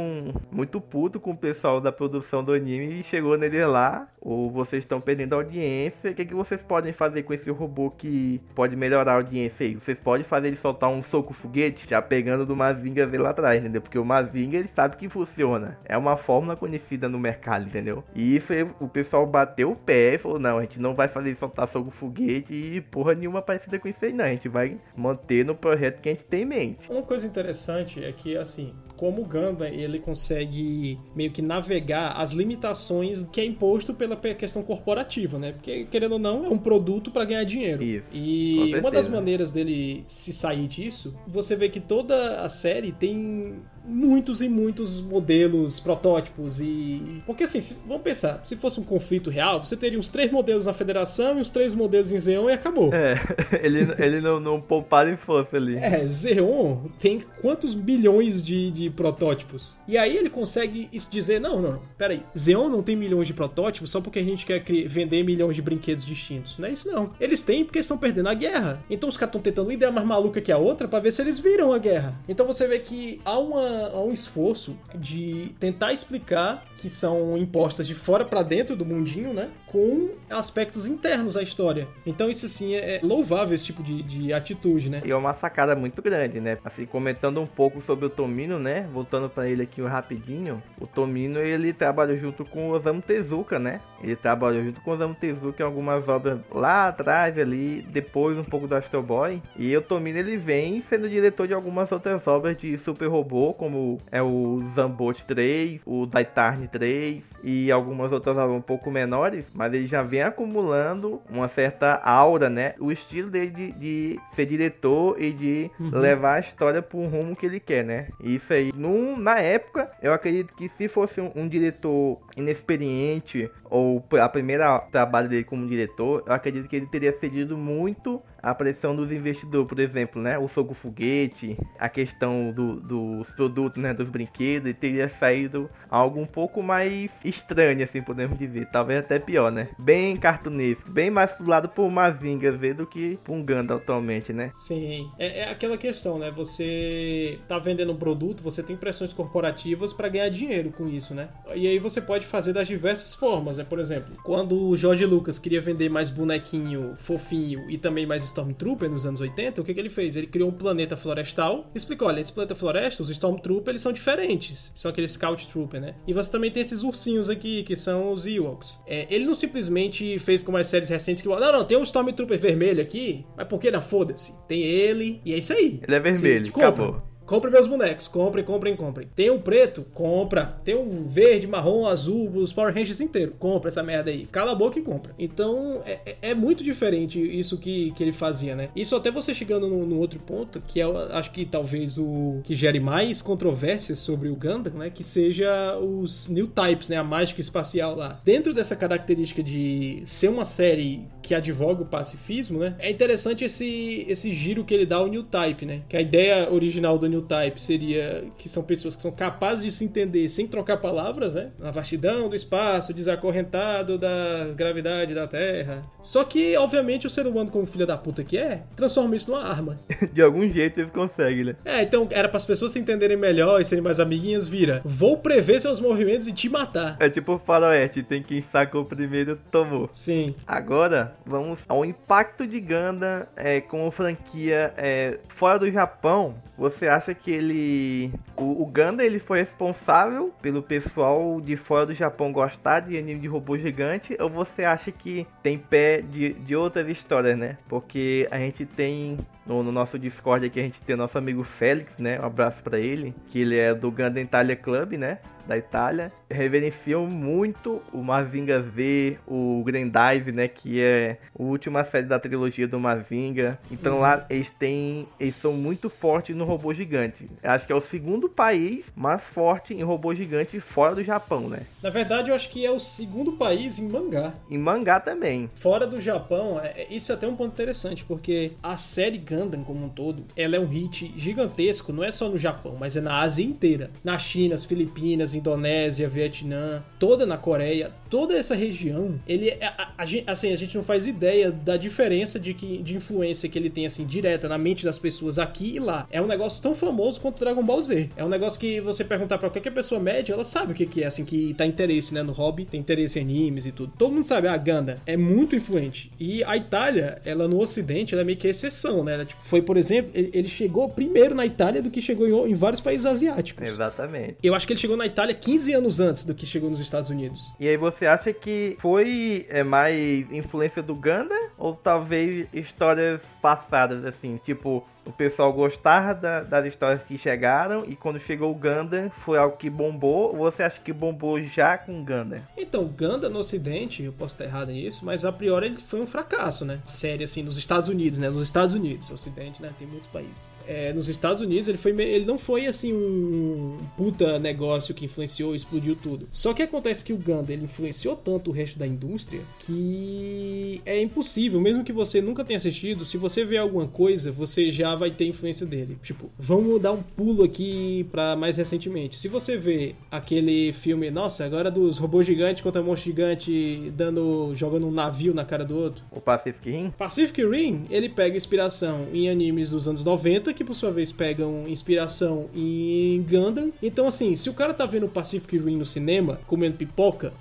muito puto com o pessoal da produção do anime e chegou nele lá, ou vocês estão perdendo audiência, o que, que vocês podem fazer com esse robô que pode melhorar a audiência aí? Vocês podem fazer ele soltar um soco foguete, já pegando do Mazinga ver lá atrás, entendeu? Porque o Mazinga, ele sabe que funciona. É uma fórmula conhecida no mercado, entendeu? E isso aí, o pessoal bateu o pé e falou, não, a gente não vai fazer ele soltar soco foguete e porra nenhuma parecida com isso aí, não. A gente vai manter no projeto que a gente tem em mente. Uma coisa interessante é que, assim, como o Gundam ele consegue meio que navegar as limitações que é imposto pela questão corporativa, né? Porque, querendo ou não, é um produto para ganhar dinheiro. Isso. E uma das maneiras dele se sair disso, você vê que toda a série tem muitos e muitos modelos, protótipos e. Porque assim, se, vamos pensar, se fosse um conflito real, você teria uns três modelos na Federação e os três modelos em Zeon e acabou. É, ele, ele não, não pouparam em força ali. É, Zeon tem quantos bilhões de, de protótipos? E aí ele consegue dizer: não, não, peraí, Zeon não tem milhões de protótipos só porque a gente quer vender milhões de brinquedos distintos. Não é isso, não. Eles têm porque estão perdendo a guerra. Então os caras estão tentando uma ideia mais maluca que a outra para ver se eles viram a guerra. Então você vê que há uma há um esforço de tentar explicar que são impostas de fora para dentro do mundinho, né? Com aspectos internos à história. Então isso assim é louvável esse tipo de, de atitude, né? E é uma sacada muito grande, né? Assim, comentando um pouco sobre o Tomino, né? Voltando para ele aqui rapidinho. O Tomino, ele trabalha junto com o Osamu Tezuka, né? Ele trabalhou junto com o Osamu Tezuka em algumas obras lá atrás ali, depois um pouco do Astro Boy. E o Tomino, ele vem sendo diretor de algumas outras obras de Super Robô, como é o Zambot 3, o Daitarn 3 e algumas outras um pouco menores, mas ele já vem acumulando uma certa aura, né? O estilo dele de, de ser diretor e de uhum. levar a história para um rumo que ele quer, né? Isso aí, num, na época, eu acredito que se fosse um, um diretor inexperiente ou a primeira trabalho dele como diretor, eu acredito que ele teria cedido muito a pressão dos investidores, por exemplo, né? O soco foguete, a questão do, dos produtos, né? Dos brinquedos, teria saído algo um pouco mais estranho, assim, podemos dizer. Talvez até pior, né? Bem cartunesco, bem mais pro lado por Mazinga ver do que por Ganda atualmente, né? Sim, é, é, aquela questão, né? Você tá vendendo um produto, você tem pressões corporativas para ganhar dinheiro com isso, né? E aí você pode fazer das diversas formas, né? Por exemplo, quando o Jorge Lucas queria vender mais bonequinho fofinho e também mais Stormtrooper nos anos 80, o que, que ele fez? Ele criou um planeta florestal e explicou: olha, esse planeta floresta, os Stormtrooper, eles são diferentes. São aqueles Scout Trooper, né? E você também tem esses ursinhos aqui, que são os Ewoks. É, ele não simplesmente fez como as séries recentes que. Não, não, tem um Stormtrooper vermelho aqui, mas por que não? Foda-se. Tem ele, e é isso aí. Ele é vermelho, Sim, acabou. Compre meus bonecos. Comprem, comprem, comprem. Tem um preto? Compra. Tem um verde, marrom, azul, os Power Rangers inteiro. Compra essa merda aí. Cala a boca e compra. Então, é, é, é muito diferente isso que, que ele fazia, né? Isso até você chegando no, no, outro ponto, que é, acho que talvez o que gere mais controvérsias sobre o Gundam, né? Que seja os New Types, né? A mágica espacial lá. Dentro dessa característica de ser uma série que advoga o pacifismo, né? É interessante esse, esse giro que ele dá ao New Type, né? Que a ideia original do New Type seria que são pessoas que são capazes de se entender sem trocar palavras, né? Na vastidão do espaço, desacorrentado da gravidade da Terra. Só que, obviamente, o ser humano, como filho da puta que é, transforma isso numa arma. de algum jeito eles conseguem, né? É, então era para as pessoas se entenderem melhor e serem mais amiguinhas, vira. Vou prever seus movimentos e te matar. É tipo o faroeste, tem quem sacou primeiro, tomou. Sim. Agora, vamos ao impacto de Gundam é, como franquia é, fora do Japão. Você acha que ele. O, o ele foi responsável pelo pessoal de fora do Japão gostar de anime de robô gigante? Ou você acha que tem pé de, de outras histórias, né? Porque a gente tem no, no, nosso Discord aqui a gente tem nosso amigo Félix, né? Um abraço para ele, que ele é do Gundam Italia Club, né? Da Itália. Reverenciam muito o Mavinga V, o Grandive, né? Que é a última série da trilogia do Mavinga. Então uhum. lá eles têm. Eles são muito fortes no robô gigante. Acho que é o segundo país mais forte em robô gigante fora do Japão, né? Na verdade, eu acho que é o segundo país em mangá. Em mangá também. Fora do Japão, é, isso é até um ponto interessante, porque a série Gundam como um todo, ela é um hit gigantesco, não é só no Japão, mas é na Ásia inteira. Na China, as Filipinas, Indonésia, Vietnã, toda na Coreia, toda essa região, ele é, a, a, a, assim, a gente não faz ideia da diferença de, que, de influência que ele tem, assim, direta na mente das pessoas aqui e lá. É um negócio tão famoso quanto Dragon Ball Z. É um negócio que você perguntar pra qualquer pessoa média, ela sabe o que, que é, assim, que tá interesse, né, no hobby, tem interesse em animes e tudo. Todo mundo sabe, a Ganda é muito influente. E a Itália, ela no ocidente, ela é meio que exceção, né? Tipo, foi, por exemplo, ele, chegou primeiro na Itália do que chegou em, em vários países asiáticos. Exatamente. Eu acho que ele chegou na Itália 15 anos antes do que chegou nos Estados Unidos. E aí você acha que foi é, mais influência do Ganda ou talvez histórias passadas, assim, tipo, o pessoal gostava da, das histórias que chegaram e quando chegou o Ganda foi algo que bombou. Ou você acha que bombou já com Ganda? Então, Ganda no Ocidente, eu posso estar errado nisso, mas a priori ele foi um fracasso, né? Série assim, nos Estados Unidos, né? Nos Estados Unidos, Ocidente, né? Tem muitos países é, nos Estados Unidos, ele, foi, ele não foi assim um puta negócio que influenciou e explodiu tudo. Só que acontece que o Gundam ele influenciou tanto o resto da indústria que é impossível, mesmo que você nunca tenha assistido, se você ver alguma coisa, você já vai ter influência dele. Tipo, vamos dar um pulo aqui para mais recentemente. Se você vê aquele filme, nossa, agora dos robôs gigantes contra monstro gigante dando jogando um navio na cara do outro. O Pacific Rim? Pacific Rim, ele pega inspiração em animes dos anos 90 que por sua vez pegam inspiração em Gundam. Então, assim, se o cara tá vendo Pacific Rim no cinema, comendo pipoca,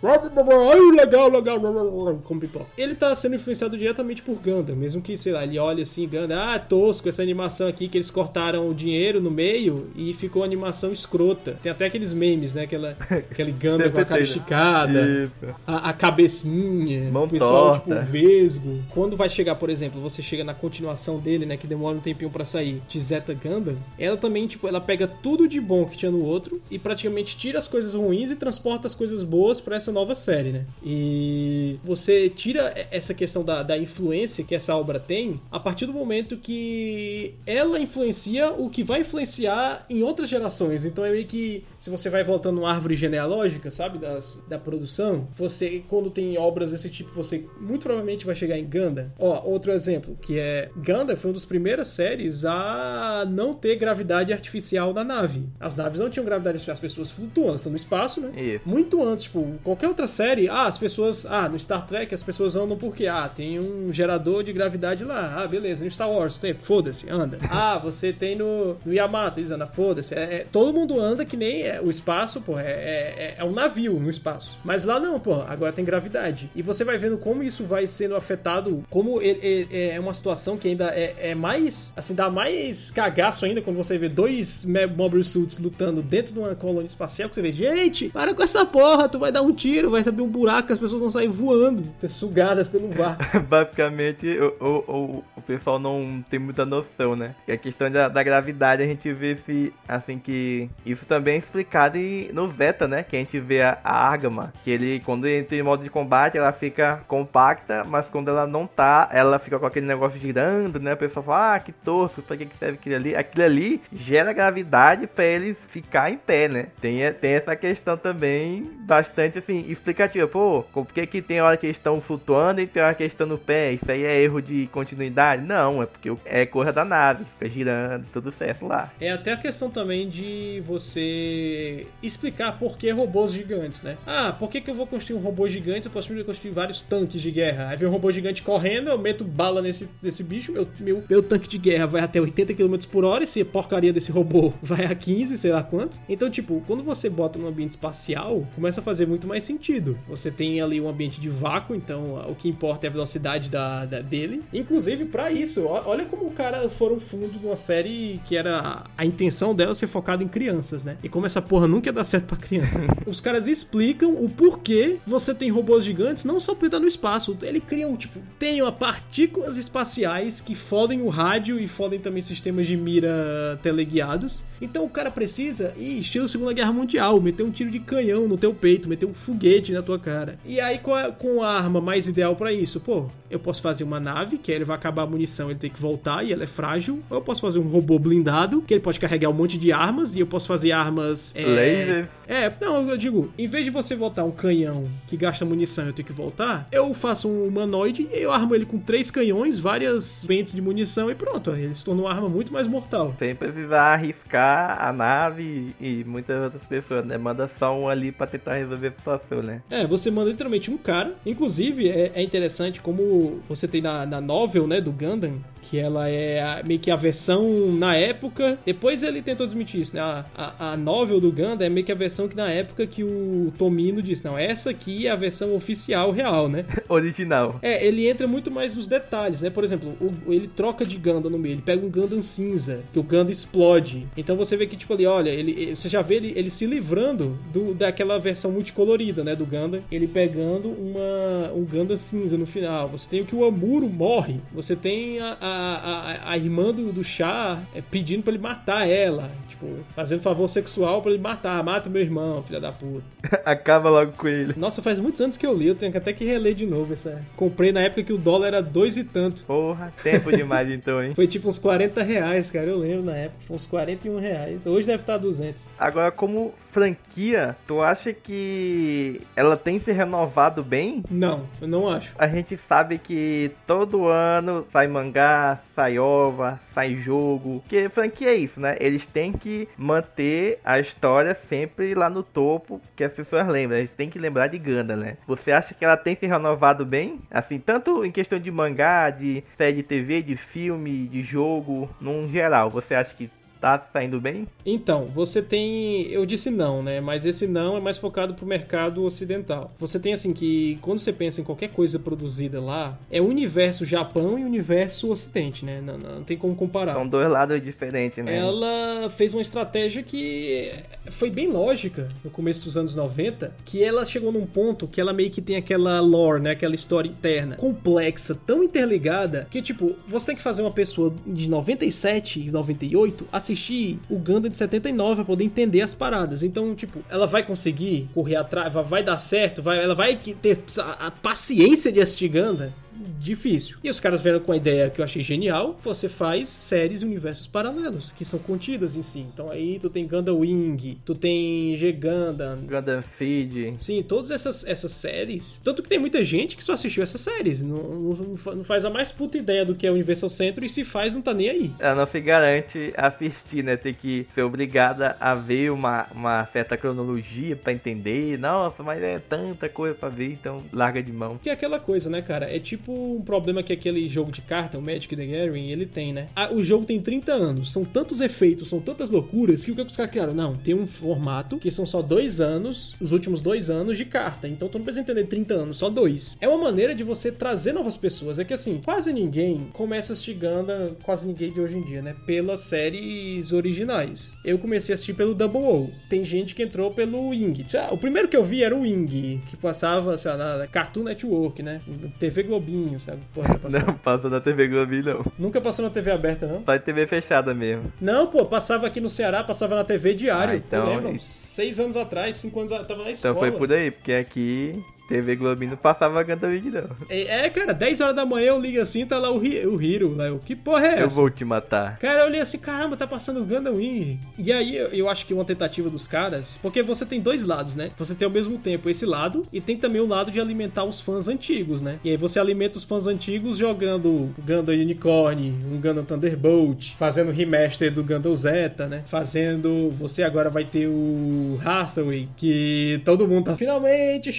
legal, legal, como pipoca, ele tá sendo influenciado diretamente por Gundam, mesmo que, sei lá, ele olha assim, Gundam, ah, tosco essa animação aqui que eles cortaram o dinheiro no meio e ficou animação escrota. Tem até aqueles memes, né? Aquela, aquele Gundam com a cara esticada, a, a, cabecinha, Mão o pessoal, torta. tipo, vesgo. Quando vai chegar, por exemplo, você chega na continuação dele, né, que demora um tempinho para sair, Zeta Gundam, ela também, tipo, ela pega tudo de bom que tinha no outro e praticamente tira as coisas ruins e transporta as coisas boas para essa nova série, né? E você tira essa questão da, da influência que essa obra tem a partir do momento que ela influencia o que vai influenciar em outras gerações. Então é meio que se você vai voltando uma árvore genealógica, sabe, das, da produção, você, quando tem obras desse tipo, você muito provavelmente vai chegar em Gundam. Ó, outro exemplo, que é Gundam foi uma das primeiras séries a não ter gravidade artificial na nave. As naves não tinham gravidade artificial, as pessoas flutuam, estão no espaço, né? Isso. Muito antes, tipo, qualquer outra série, ah, as pessoas, ah, no Star Trek as pessoas andam porque, ah, tem um gerador de gravidade lá, ah, beleza, no Star Wars tem, foda-se, anda. Ah, você tem no, no Yamato, eles andam, foda-se. É, é, todo mundo anda que nem é, o espaço, pô, é, é, é um navio no espaço. Mas lá não, pô, agora tem gravidade. E você vai vendo como isso vai sendo afetado, como ele, é uma situação que ainda é, é mais, assim, dá mais cagaço ainda quando você vê dois Mobile Suits lutando dentro de uma colônia espacial, que você vê, gente, para com essa porra, tu vai dar um tiro, vai abrir um buraco, as pessoas vão sair voando, ser sugadas pelo VAR. Basicamente, o, o, o, pessoal não tem muita noção, né? E a questão da, da gravidade, a gente vê se, assim, que isso também é explicado no Zeta, né? Que a gente vê a, a Argama, que ele, quando entra em modo de combate, ela fica compacta, mas quando ela não tá, ela fica com aquele negócio girando, né? O pessoal fala, ah, que torso, pra que, serve aquilo ali? Aquilo ali gera gravidade para ele ficar em pé, né? Tem, tem essa questão também bastante, assim, explicativa. Pô, por que que tem hora que eles estão flutuando e tem hora que eles estão no pé? Isso aí é erro de continuidade? Não, é porque é coisa da nave, fica girando, tudo certo lá. É até a questão também de você explicar por que robôs gigantes, né? Ah, por que, que eu vou construir um robô gigante? Eu posso construir vários tanques de guerra. Aí vem um robô gigante correndo, eu meto bala nesse, nesse bicho, meu, meu, meu tanque de guerra vai até 80 km por hora e se porcaria desse robô vai a 15, sei lá quanto. Então, tipo, quando você bota no ambiente espacial, começa a fazer muito mais sentido. Você tem ali um ambiente de vácuo, então o que importa é a velocidade da, da dele. Inclusive, para isso, olha como o cara foram fundo de uma série que era a intenção dela ser focada em crianças, né? E como essa porra nunca ia dar certo pra criança. Os caras explicam o porquê você tem robôs gigantes, não só pra estar no espaço. Ele cria um, tipo, tem uma partículas espaciais que fodem o rádio e fodem também sistemas de mira teleguiados. Então o cara precisa, e estilo Segunda Guerra Mundial, meter um tiro de canhão no teu peito, meter um foguete na tua cara. E aí com a, com a arma mais ideal para isso, pô, eu posso fazer uma nave, que aí ele vai acabar a munição, ele tem que voltar e ela é frágil ágil, eu posso fazer um robô blindado, que ele pode carregar um monte de armas, e eu posso fazer armas. É, Lasers. É, não, eu digo, em vez de você botar um canhão que gasta munição e eu tenho que voltar, eu faço um humanoide e eu armo ele com três canhões, várias pentes de munição e pronto. Ele se torna uma arma muito mais mortal. Sem precisar arriscar a nave e muitas outras pessoas, né? Manda só um ali pra tentar resolver a situação, né? É, você manda literalmente um cara. Inclusive, é, é interessante como você tem na, na novel, né, do Gundam, que ela é a- meio que a versão na época. Depois ele tentou desmentir isso, né? A, a, a novel do Gundam é meio que a versão que na época que o Tomino disse: não, essa aqui é a versão oficial real, né? Original. É, ele entra muito mais nos detalhes, né? Por exemplo, o- ele troca de Gundam no meio, ele pega um Gundam cinza, que o Gundam explode. Então você vê que, tipo ali, olha, ele, você já vê ele, ele se livrando do, daquela versão multicolorida, né? Do Gundam. Ele pegando uma, um Gundam cinza no final. Você tem o que o Amuro morre. Você tem a, a, a, a irmã do, do Chá é, pedindo pra ele matar ela. Tipo, fazendo favor sexual pra ele matar. Mata meu irmão, filha da puta. Acaba logo com ele. Nossa, faz muitos anos que eu li, eu tenho até que reler de novo essa. Comprei na época que o dólar era dois e tanto. Porra, tempo demais então, hein? Foi tipo uns 40 reais, cara. Eu lembro na época. Foi uns 41 reais. Hoje deve estar 200. Agora, como franquia, tu acha que ela tem se renovado bem? Não, eu não acho. A gente sabe que todo ano sai mangá, sai ova, sai jogo. Porque franquia é isso, né? Eles têm que manter a história sempre lá no topo, que as pessoas lembram. A gente tem que lembrar de Ganda, né? Você acha que ela tem se renovado bem? Assim, tanto em questão de mangá, de série de TV, de filme, de jogo, num geral. Você acha que tá saindo bem? Então, você tem. Eu disse não, né? Mas esse não é mais focado pro mercado ocidental. Você tem assim que quando você pensa em qualquer coisa produzida lá, é o universo Japão e o universo Ocidente, né? Não, não tem como comparar. São dois lados diferentes, né? Ela fez uma estratégia que foi bem lógica no começo dos anos 90, que ela chegou num ponto que ela meio que tem aquela lore, né, aquela história interna, complexa, tão interligada, que tipo, você tem que fazer uma pessoa de 97 e 98 assistir o Gundam de 79 pra poder entender as paradas. Então, tipo, ela vai conseguir correr atrás, vai- dar certo, vai, ela vai ter a, paciência de assistir Gundam difícil. E os caras vieram com a ideia que eu achei genial, você faz séries e universos paralelos, que são contidas em si. Então aí tu tem Gundam Wing, tu tem G Gundam, Feed. Sim, todas essas, essas séries. Tanto que tem muita gente que só assistiu essas séries. Não, não, não faz a mais puta ideia do que é o Universal Centro e se faz, não tá nem aí. Ela não se garante a assistir, né? Tem que ser obrigada a ver uma, uma certa cronologia pra entender. Nossa, mas é tanta coisa pra ver, então larga de mão. Que é aquela coisa, né, cara? É tipo um problema que aquele jogo de carta, o Magic the Gathering, ele tem, né? Ah, o jogo tem 30 anos, são tantos efeitos, são tantas loucuras, que o que os caras criaram? Não, tem um formato que são só dois anos, os últimos dois anos de carta. Então tu não precisa entender 30 anos, só dois. É uma maneira de você trazer novas pessoas. É que assim, quase ninguém começa Gundam, quase ninguém de hoje em dia, né? Pelas séries originais. Eu comecei a assistir pelo Double O. Tem gente que entrou pelo Wing. Ah, O primeiro que eu vi era o Wing, que passava, sei lá, na Cartoon Network, né? TV Globinho, sabe? Porra, passava. Não passa na TV Globo, não. Nunca passou na TV aberta, não? Só em TV fechada mesmo. Não, pô, passava aqui no Ceará, passava na TV diário. Ah, então- seis anos atrás, cinco anos atrás, tava na escola. Então foi por aí, porque aqui TV Globinho não passava Gundam Feed, não. É, é, cara, 10 horas da manhã eu ligo assim, tá lá o, Hi- o Hiro, né? O que porra é essa? Eu vou te matar. Cara, eu olhei assim, caramba, tá passando o Gundam Wing. E aí eu, acho que uma tentativa dos caras, porque você tem dois lados, né? Você tem ao mesmo tempo esse lado e tem também o lado de alimentar os fãs antigos, né? E aí você alimenta os fãs antigos jogando Gundam Unicorn, um Gundam Thunderbolt, fazendo remaster do Gundam Zeta, né? Fazendo, você agora vai ter o Hathaway, que todo mundo tá finalmente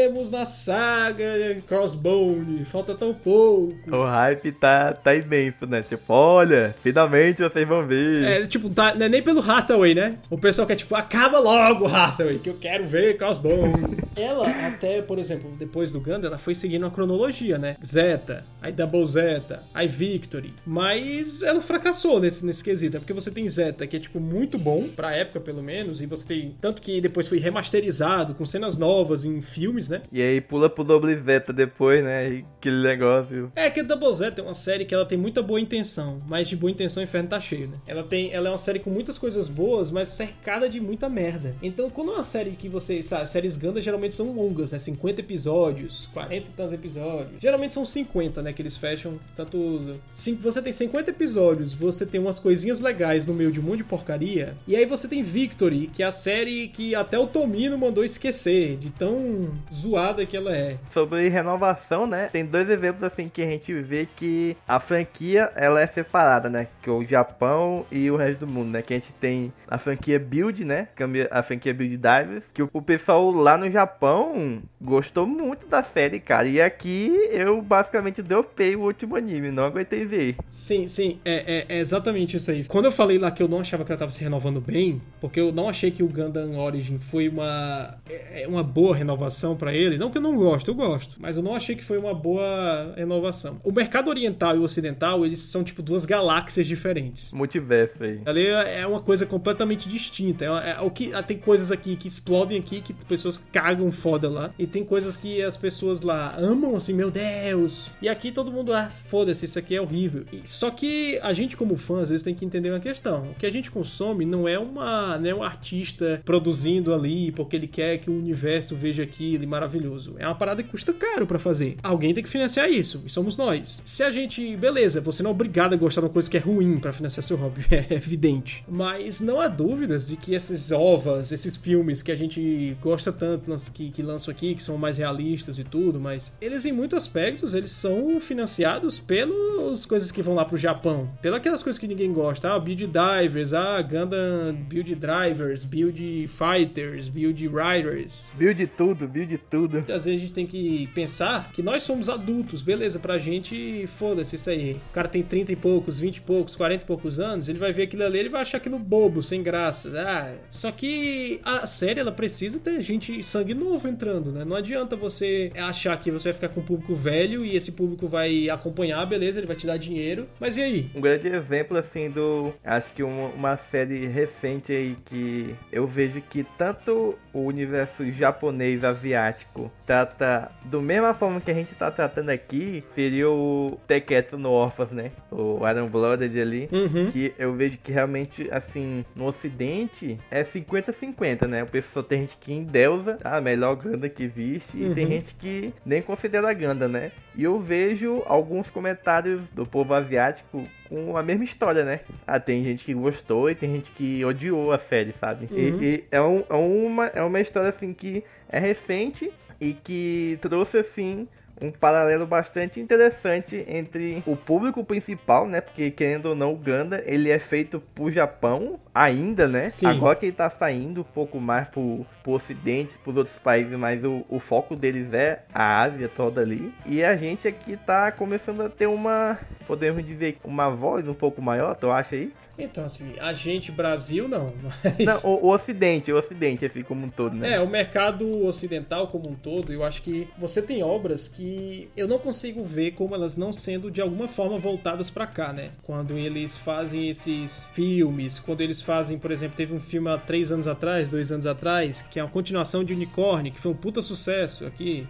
chegaremos na saga Crossbone, falta tão pouco. O hype tá, tá imenso, né? Tipo, olha, finalmente vocês vão ver. É, tipo, tá, não é nem pelo Hathaway, né? O pessoal quer, tipo, acaba logo, Hathaway, que eu quero ver Crossbone. Ela, até, por exemplo, depois do Gundam, ela foi seguindo uma cronologia, né? Zeta, aí Double Zeta, aí Victory. Mas ela fracassou nesse, nesse quesito, né? Porque você tem Zeta, que é, tipo, muito bom, pra época, pelo menos, e você tem... Tanto que depois foi remasterizado, com cenas novas em filmes, né? E aí pula pro Double Zeta depois, né? E aquele negócio. É que a Double Z é uma série que ela tem muita boa intenção, mas de boa intenção o inferno tá cheio, né? Ela tem, ela é uma série com muitas coisas boas, mas cercada de muita merda. Então, quando é uma série que você, sabe, séries Gundam geralmente geralmente são longas, né? 50 episódios, 40 e tantos episódios. Geralmente são 50, né? Que eles fecham, tanto. Você tem 50 episódios, você tem umas coisinhas legais no meio de um monte de porcaria. E aí você tem Victory, que é a série que até o Tomino mandou esquecer, de tão zoada que ela é. Sobre renovação, né? Tem dois exemplos assim que a gente vê que a franquia ela é separada, né? Que é o Japão e o resto do mundo, né? Que a gente tem a franquia Build, né? É a franquia Build Divers, que o pessoal lá no Japão gostou muito da série, cara. E aqui eu basicamente dropei o último anime, não aguentei ver. Sim, sim, é, é, é, exatamente isso aí. Quando eu falei lá que eu não achava que ela tava se renovando bem, porque eu não achei que o Gundam Origin foi uma, é, é uma boa renovação para ele. Não que eu não gosto, eu gosto, mas eu não achei que foi uma boa renovação. O mercado oriental e o ocidental, eles são tipo duas galáxias diferentes. Multiverso aí. Ali é uma coisa completamente distinta. É, é, o que, tem coisas aqui que explodem aqui, que pessoas cagam foda lá. E tem coisas que as pessoas lá amam, assim, meu Deus. E aqui todo mundo, ah, foda-se, isso aqui é horrível. E, só que a gente, como fã, às vezes tem que entender uma questão. O que a gente consome não é uma, né, um artista produzindo ali porque ele quer que o universo veja aquilo maravilhoso. É uma parada que custa caro para fazer. Alguém tem que financiar isso, e somos nós. Se a gente, beleza, você não é obrigado a gostar de uma coisa que é ruim para financiar seu hobby, é evidente. Mas não há dúvidas de que essas ovas, esses filmes que a gente gosta tanto que, que lançam aqui, que são mais realistas e tudo, mas eles em muitos aspectos eles são financiados pelas coisas que vão lá pro Japão, pelas aquelas coisas que ninguém gosta, ah, Build Divers, ah, Gundam Build Drivers, Build Fighters, Build Riders. Build tudo, build tudo. Às vezes a gente tem que pensar que nós somos adultos, beleza, pra gente, foda-se isso aí. O cara tem 30 e poucos, 20 e poucos, 40 e poucos anos, ele vai ver aquilo ali, ele vai achar aquilo bobo, sem graça. Ah, só que a série, ela precisa ter gente, sangue novo entrando, né? Não adianta você achar que você vai ficar com um público velho e esse público vai acompanhar, beleza, ele vai te dar dinheiro, mas e aí? Um grande exemplo, assim, do... Acho que uma, uma série recente aí que eu vejo que tanto o universo japonês, asiático, trata do mesma forma que a gente tá tratando aqui, seria o Teketsu no Orphans, né? O Iron Blooded ali, uhum. que eu vejo que realmente, assim, no ocidente é 50-50, né? O pessoal tem gente que endeusa a melhor Ganda que existe uhum. e tem uhum. gente que nem considera Ganda, né? E eu vejo alguns comentários do povo asiático com a mesma história, né? Ah, tem gente que gostou e tem gente que odiou a série, sabe? Uhum. E, e é, um, é, uma, é uma história assim que é recente e que trouxe assim um paralelo bastante interessante entre o público principal, né? Porque querendo ou não, o Ganda ele é feito pro Japão ainda, né? Sim. Agora que ele tá saindo um pouco mais pro, pro ocidente, pros outros países, mas o, o foco deles é a Ásia toda ali. E a gente aqui tá começando a ter uma, podemos dizer, uma voz um pouco maior, tu acha isso? Então, assim, a gente, Brasil, não. Mas... Não, o, o, Ocidente, o Ocidente, assim, como um todo, né? É, o mercado ocidental como um todo, eu acho que você tem obras que eu não consigo ver como elas não sendo de alguma forma voltadas para cá, né? Quando eles fazem esses filmes, quando eles fazem, por exemplo, teve um filme há três anos atrás, dois anos atrás, que é uma continuação de Unicorn, que foi um puta sucesso aqui.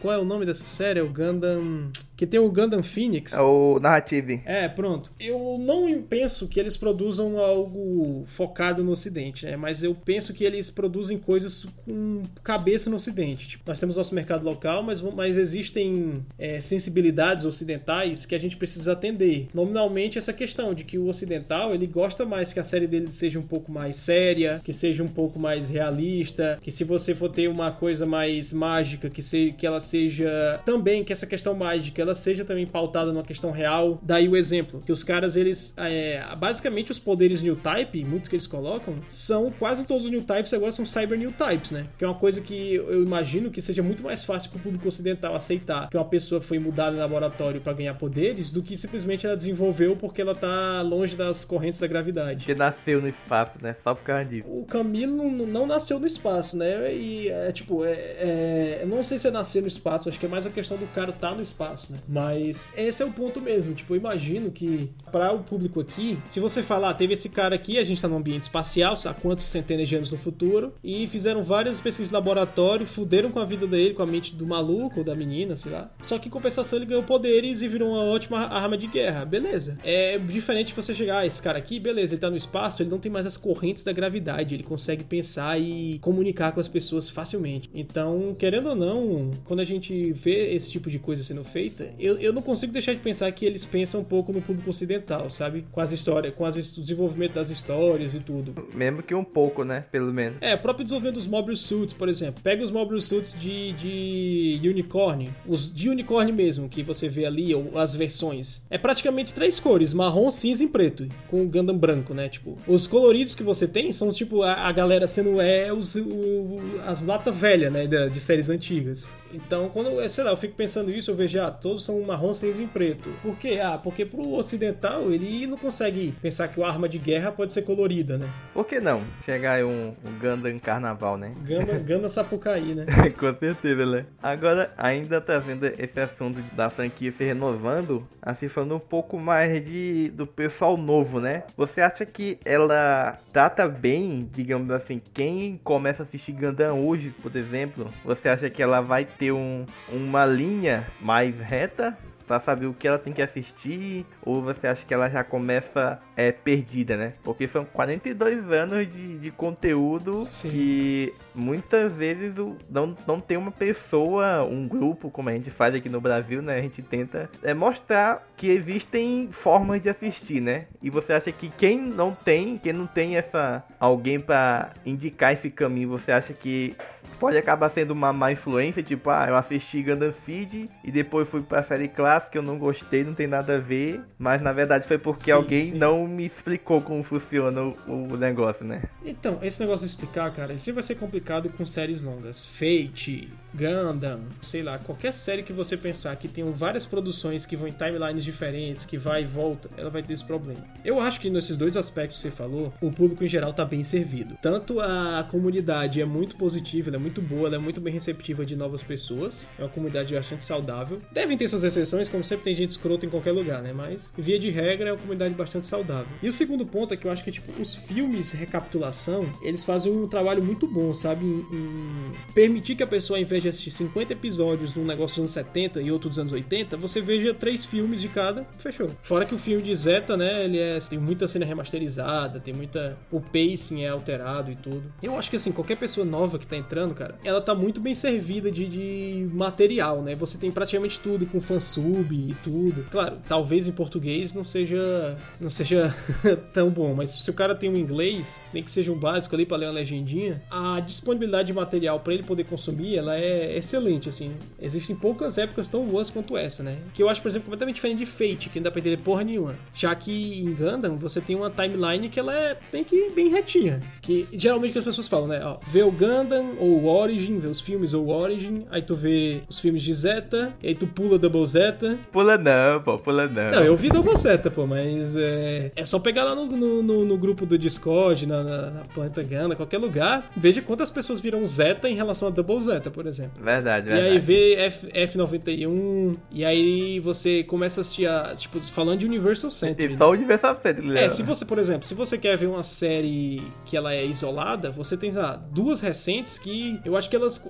Qual é o nome dessa série? É o Gundam. Que tem o Gundam Phoenix. É o Narrative. É, pronto. Eu não penso que eles produzam algo focado no Ocidente, né? Mas eu penso que eles produzem coisas com cabeça no Ocidente. Tipo, nós temos nosso mercado local, mas, mas existem é, sensibilidades ocidentais que a gente precisa atender. Nominalmente, essa questão de que o ocidental ele gosta mais que a série dele seja um pouco mais séria, que seja um pouco mais realista, que se você for ter uma coisa mais mágica, que, se, que ela seja também, que essa questão mágica ela seja também pautada numa questão real. Daí o exemplo, que os caras, eles, é, basicamente os poderes new type, muitos que eles colocam, são quase todos os new types agora são cyber new types, né? Que é uma coisa que eu imagino que seja muito mais fácil para o público ocidental aceitar que uma pessoa foi mudada em laboratório para ganhar poderes do que simplesmente ela desenvolveu porque ela tá longe das correntes da gravidade. Que nasceu no espaço, né? Só por causa disso. O Camilo não, nasceu no espaço, né? E é tipo, é, é, eu não sei se é nascer no espaço, acho que é mais a questão do cara estar tá no espaço, né? Mas esse é o ponto mesmo. Tipo, eu imagino que para o público aqui, se você falar, ah, teve esse cara aqui, a gente tá num ambiente espacial, há quantos centenas de anos no futuro, e fizeram várias pesquisas de laboratório, fuderam com a vida dele, com a mente do maluco ou da menina, sei lá. Só que em compensação ele ganhou poderes e virou uma ótima arma de guerra. Beleza. É diferente você chegar, ah, esse cara aqui, beleza, ele tá no espaço, ele não tem mais as correntes da gravidade, ele consegue pensar e comunicar com as pessoas facilmente. Então, querendo ou não, quando a gente vê esse tipo de coisa sendo feita, eu, eu não consigo deixar de pensar que eles pensam um pouco no público ocidental, sabe? Com as histórias, com as, o desenvolvimento das histórias e tudo. Mesmo que um pouco, né? Pelo menos. É, o próprio desenvolvimento dos Mobile Suits, por exemplo. Pega os Mobile Suits de, de Unicorn, os de Unicorn mesmo, que você vê ali, ou as versões. É praticamente três cores, marrom, cinza e preto, com o Gundam branco, né? Tipo, os coloridos que você tem são tipo a, a galera sendo é os, o, as latas velhas, né? De, de séries antigas. Então, quando, sei lá, eu fico pensando isso, eu vejo, ah, todos são marrom, cinza e preto. Por quê? Ah, porque pro ocidental ele não consegue pensar que a arma de guerra pode ser colorida, né? Por que não? Chegar aí um, um Gundam Carnaval, né? Gundam, Gundam Sapucaí, né? Com certeza, né? Agora, ainda tá vendo esse assunto da franquia se renovando, assim, falando um pouco mais de, do pessoal novo, né? Você acha que ela trata bem, digamos assim, quem começa a assistir Gundam hoje, por exemplo? Você acha que ela vai ter um, uma linha mais reta para saber o que ela tem que assistir ou você acha que ela já começa é, perdida, né? Porque são 42 anos de, de conteúdo Sim. que muitas vezes não, não tem uma pessoa, um grupo, como a gente faz aqui no Brasil, né? A gente tenta é, mostrar que existem formas de assistir, né? E você acha que quem não tem, quem não tem essa alguém para indicar esse caminho, você acha que pode acabar sendo uma má influência, tipo, ah, eu assisti Gundam Seed e depois fui pra série clássica, eu não gostei, não tem nada a ver, mas na verdade foi porque sim, alguém sim. não me explicou como funciona o, o, negócio, né? Então, esse negócio de explicar, cara, sempre vai ser complicado com séries longas. Fate, Gundam, sei lá, qualquer série que você pensar que tem várias produções que vão em timelines diferentes, que vai e volta, ela vai ter esse problema. Eu acho que nesses dois aspectos que você falou, o público em geral tá bem servido. Tanto a comunidade é muito positiva, ela é muito boa, ela é muito bem receptiva de novas pessoas, é uma comunidade bastante saudável. Devem ter suas exceções, como sempre tem gente escrota em qualquer lugar, né? Mas, via de regra, é uma comunidade bastante saudável. E o segundo ponto é que eu acho que, tipo, os filmes recapitulação, eles fazem um trabalho muito bom, sabe? Em, em permitir que a pessoa, ao invés de assistir 50 episódios de um negócio dos anos 70 e outro dos anos 80, você veja três filmes de cada, fechou. Fora que o filme de Zeta, né, ele é, tem muita cena remasterizada, tem muita. O pacing é alterado e tudo. Eu acho que assim, qualquer pessoa nova que tá entrando, cara, ela tá muito bem servida de, de material, né? Você tem praticamente tudo com fansub e tudo. Claro, talvez em português não seja. não seja tão bom, mas se o cara tem um inglês, nem que seja um básico ali pra ler uma legendinha, a disponibilidade de material para ele poder consumir, ela é é excelente, assim. Existem poucas épocas tão boas quanto essa, né? Que eu acho, por exemplo, completamente diferente de Fate, que não dá pra entender porra nenhuma. Já que em Gundam, você tem uma timeline que ela é bem que bem retinha. Que geralmente que as pessoas falam, né? Ó, vê o Gundam ou Origin, vê os filmes ou Origin, aí tu vê os filmes de Zeta, e aí tu pula Double Zeta. Pula não, pô, pula não. Não, eu vi Double Zeta, pô, mas é, é só pegar lá no, no, no, no grupo do Discord, na, na, na Planeta Gundam, qualquer lugar, veja quantas pessoas viram Zeta em relação a Double Zeta, por exemplo. Verdade, verdade. E aí vê F, F91, e aí você começa a assistir, a, tipo, falando de Universal Century. E só o Universal Century, É, se você, por exemplo, se você quer ver uma série que ela é isolada, você tem, sei lá, duas recentes que eu acho que elas,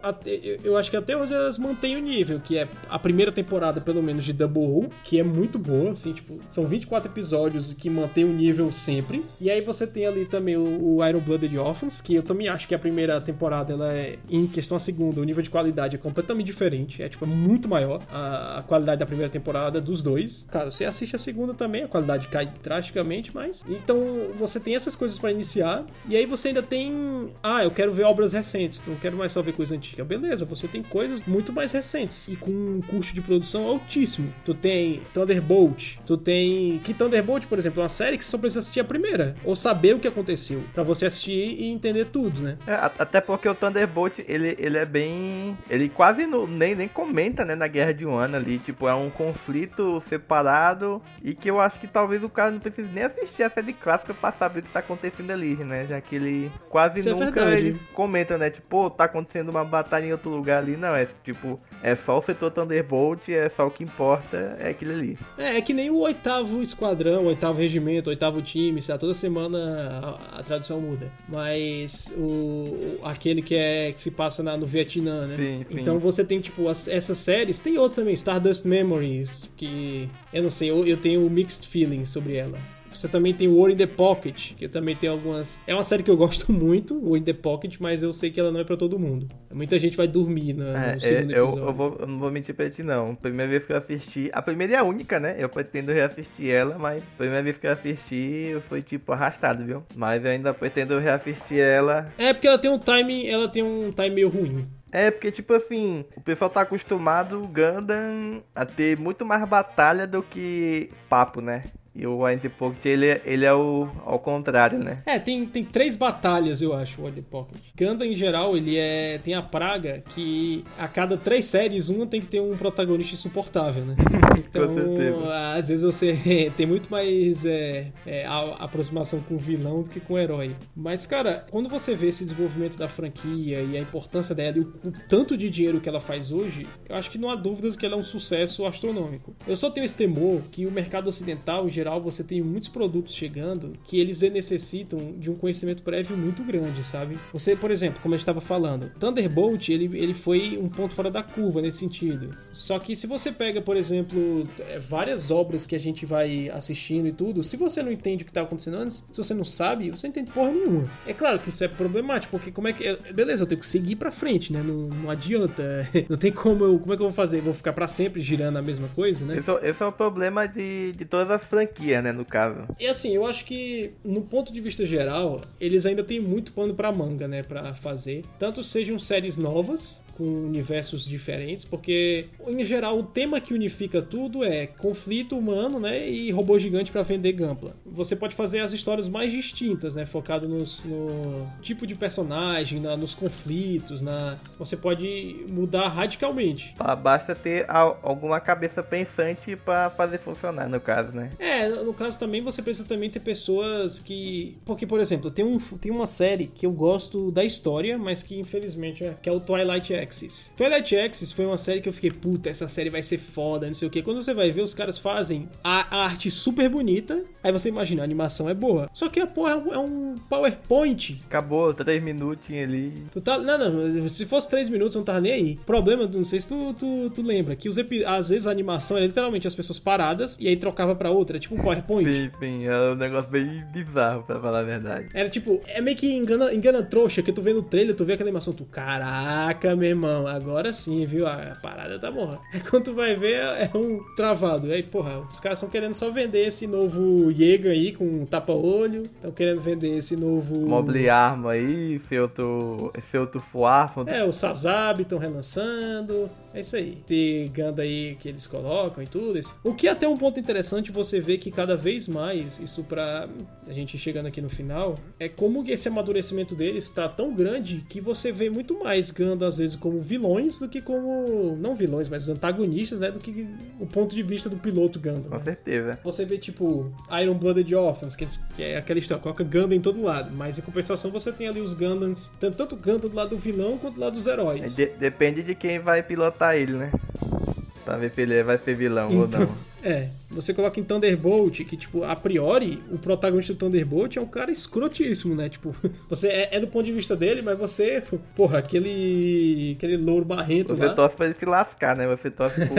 eu acho que até hoje elas mantêm o nível, que é a primeira temporada, pelo menos, de Double O, que é muito boa, assim, tipo, são 24 episódios que mantém o nível sempre. E aí você tem ali também o, o Iron Blooded Orphans, que eu também acho que a primeira temporada, ela é, em questão a segunda, o nível de qualidade é completamente diferente. É, tipo, é muito maior a, a, qualidade da primeira temporada dos dois. Cara, você assiste a segunda também, a qualidade cai drasticamente, mas. Então, você tem essas coisas para iniciar. E aí você ainda tem. Ah, eu quero ver obras recentes, quero mais só ver coisa antiga. Beleza, você tem coisas muito mais recentes e com um custo de produção altíssimo. Tu tem Thunderbolt, tu tem. Que Thunderbolt, por exemplo, é uma série que você só precisa assistir a primeira, ou saber o que aconteceu, para você assistir e entender tudo, né? É, até porque o Thunderbolt, ele, ele é bem ele quase no, nem, nem comenta, né, na Guerra de um ano ali. Tipo, é um conflito separado e que eu acho que talvez o cara não precise nem assistir a série clássica pra saber o que tá acontecendo ali, né? Já que ele quase Isso é nunca é ele comenta, né? Tipo, tá acontecendo uma batalha em outro lugar ali. Não, é tipo, é só o setor Thunderbolt, é só o que importa é aquilo ali. É, é que nem o oitavo esquadrão, o oitavo regimento, o oitavo time, sabe? Toda semana a, a tradução muda. Mas o, aquele que é que se passa na, no Vietnã, né? Sim, sim. Então você tem, tipo, as, essas séries. Tem outra também, Stardust Memories, que eu não sei, eu, eu tenho mixed feelings sobre ela. Você também tem o War in the Pocket, que também tem algumas. É uma série que eu gosto muito, o War in the Pocket, mas eu sei que ela não é pra todo mundo. Muita gente vai dormir no, É, no segundo eu, episódio. eu, vou, eu não vou mentir pra ti, não. Primeira vez que eu assisti. A primeira e a única, né? Eu pretendo reassistir ela, mas a primeira vez que eu assisti eu fui tipo arrastado, viu? Mas eu ainda pretendo reassistir ela. É porque ela tem um time, ela tem um time meio ruim. É, porque, tipo assim, o pessoal tá acostumado, o Gundam, a ter muito mais batalha do que papo, né? E o Wind Pocket, ele, é- ele é o ao contrário, né? É, tem, tem três batalhas, eu acho, o the Pocket. Gundam, em geral, ele é tem a praga que a cada três séries, uma tem que ter um protagonista insuportável, né? Então, às vezes você tem muito mais é, é, a- aproximação com o vilão do que com o herói. Mas, cara, quando você vê esse desenvolvimento da franquia e a importância dela e o, o tanto de dinheiro que ela faz hoje, eu acho que não há dúvidas que ela é um sucesso astronômico. Eu só tenho esse temor que o mercado ocidental, em geral, você tem muitos produtos chegando que eles necessitam de um conhecimento prévio muito grande, sabe? Você, por exemplo, como eu estava falando, Thunderbolt, ele, ele foi um ponto fora da curva nesse sentido. Só que se você pega, por exemplo, é, várias obras que a gente vai assistindo e tudo, se você não entende o que está acontecendo antes, se você não sabe, você não entende porra nenhuma. É claro que isso é problemático, porque como é que. é- Beleza, eu tenho que seguir pra frente, né? Não, não adianta. Não tem como eu. Como é que eu vou fazer? Vou ficar pra sempre girando a mesma coisa, né? Esse, é- esse é o problema de, de todas as franquias, né? No caso. E assim, eu acho que no ponto de vista geral, eles ainda têm muito pano pra manga, né, Pra fazer. Tanto sejam séries novas com universos diferentes, porque em geral o tema que unifica tudo é conflito humano, né, e robô gigante pra vender gampla. Você pode fazer as histórias mais distintas, né, focado nos, no tipo de personagem, na- nos conflitos, na você pode mudar radicalmente. Ba- Basta ter al- alguma cabeça pensante pra fazer funcionar, no caso, né? É, no caso também você precisa também ter pessoas que. Porque, por exemplo, tem, um, tem uma série que eu gosto da história, mas que infelizmente é, que é o Twilight Axis. Twilight Axis foi uma série que eu fiquei, puta, essa série vai ser foda, não sei o que. Quando você vai ver, os caras fazem a, a arte super bonita, aí você imagina, a animação é boa. Só que a porra é um, é PowerPoint. Acabou, três minutinhos ali. Tu tá, não, não, se fosse 3 minutos eu não tava nem aí. Problema, não sei se tu, tu, tu lembra, que os às vezes a animação era literalmente as pessoas paradas e aí trocava pra outra, é tipo um PowerPoint. Sim, sim, é um negócio bem bizarro, pra falar a verdade. Era tipo, é meio que engana, engana trouxa, que tu vê no trailer, tu vê aquela animação, tu, caraca, meu irmão, agora sim, viu? A parada tá morra. Aí quando tu vai ver, é um travado. Aí, porra, os caras estão querendo só vender esse novo Jäger aí com tapa-olho, estão querendo vender esse novo. Mobile Arma aí, esse outro, esse outro Fuarfo. É, o Sazab estão relançando. É isso aí. Esse Ganda aí que eles colocam e tudo. esse- O que é até um ponto interessante você vê que cada vez mais, isso pra a gente chegando aqui no final, é como esse amadurecimento deles está tão grande que você vê muito mais Ganda às vezes como vilões do que como. Não vilões, mas antagonistas, né? Do que o ponto de vista do piloto Ganda. Com né? certeza. Você vê, tipo, Iron Blooded Orphans, que, eles- que é aquela história, coloca Gundam em todo lado. Mas em compensação você tem ali os Gundams, tanto, Gundam do lado do vilão quanto do lado dos É, heróis. de- depende de quem vai pilotar ele, né? Pra ver se ele vai ser vilão ou Então, não. É, você coloca em Thunderbolt, que, tipo, a priori, o protagonista do Thunderbolt é um cara escrotíssimo, né? Tipo, você é, é do ponto de vista dele, mas você, porra, aquele. aquele louro barrento Você lá. torce pra ele se lascar, né? Você torce pro,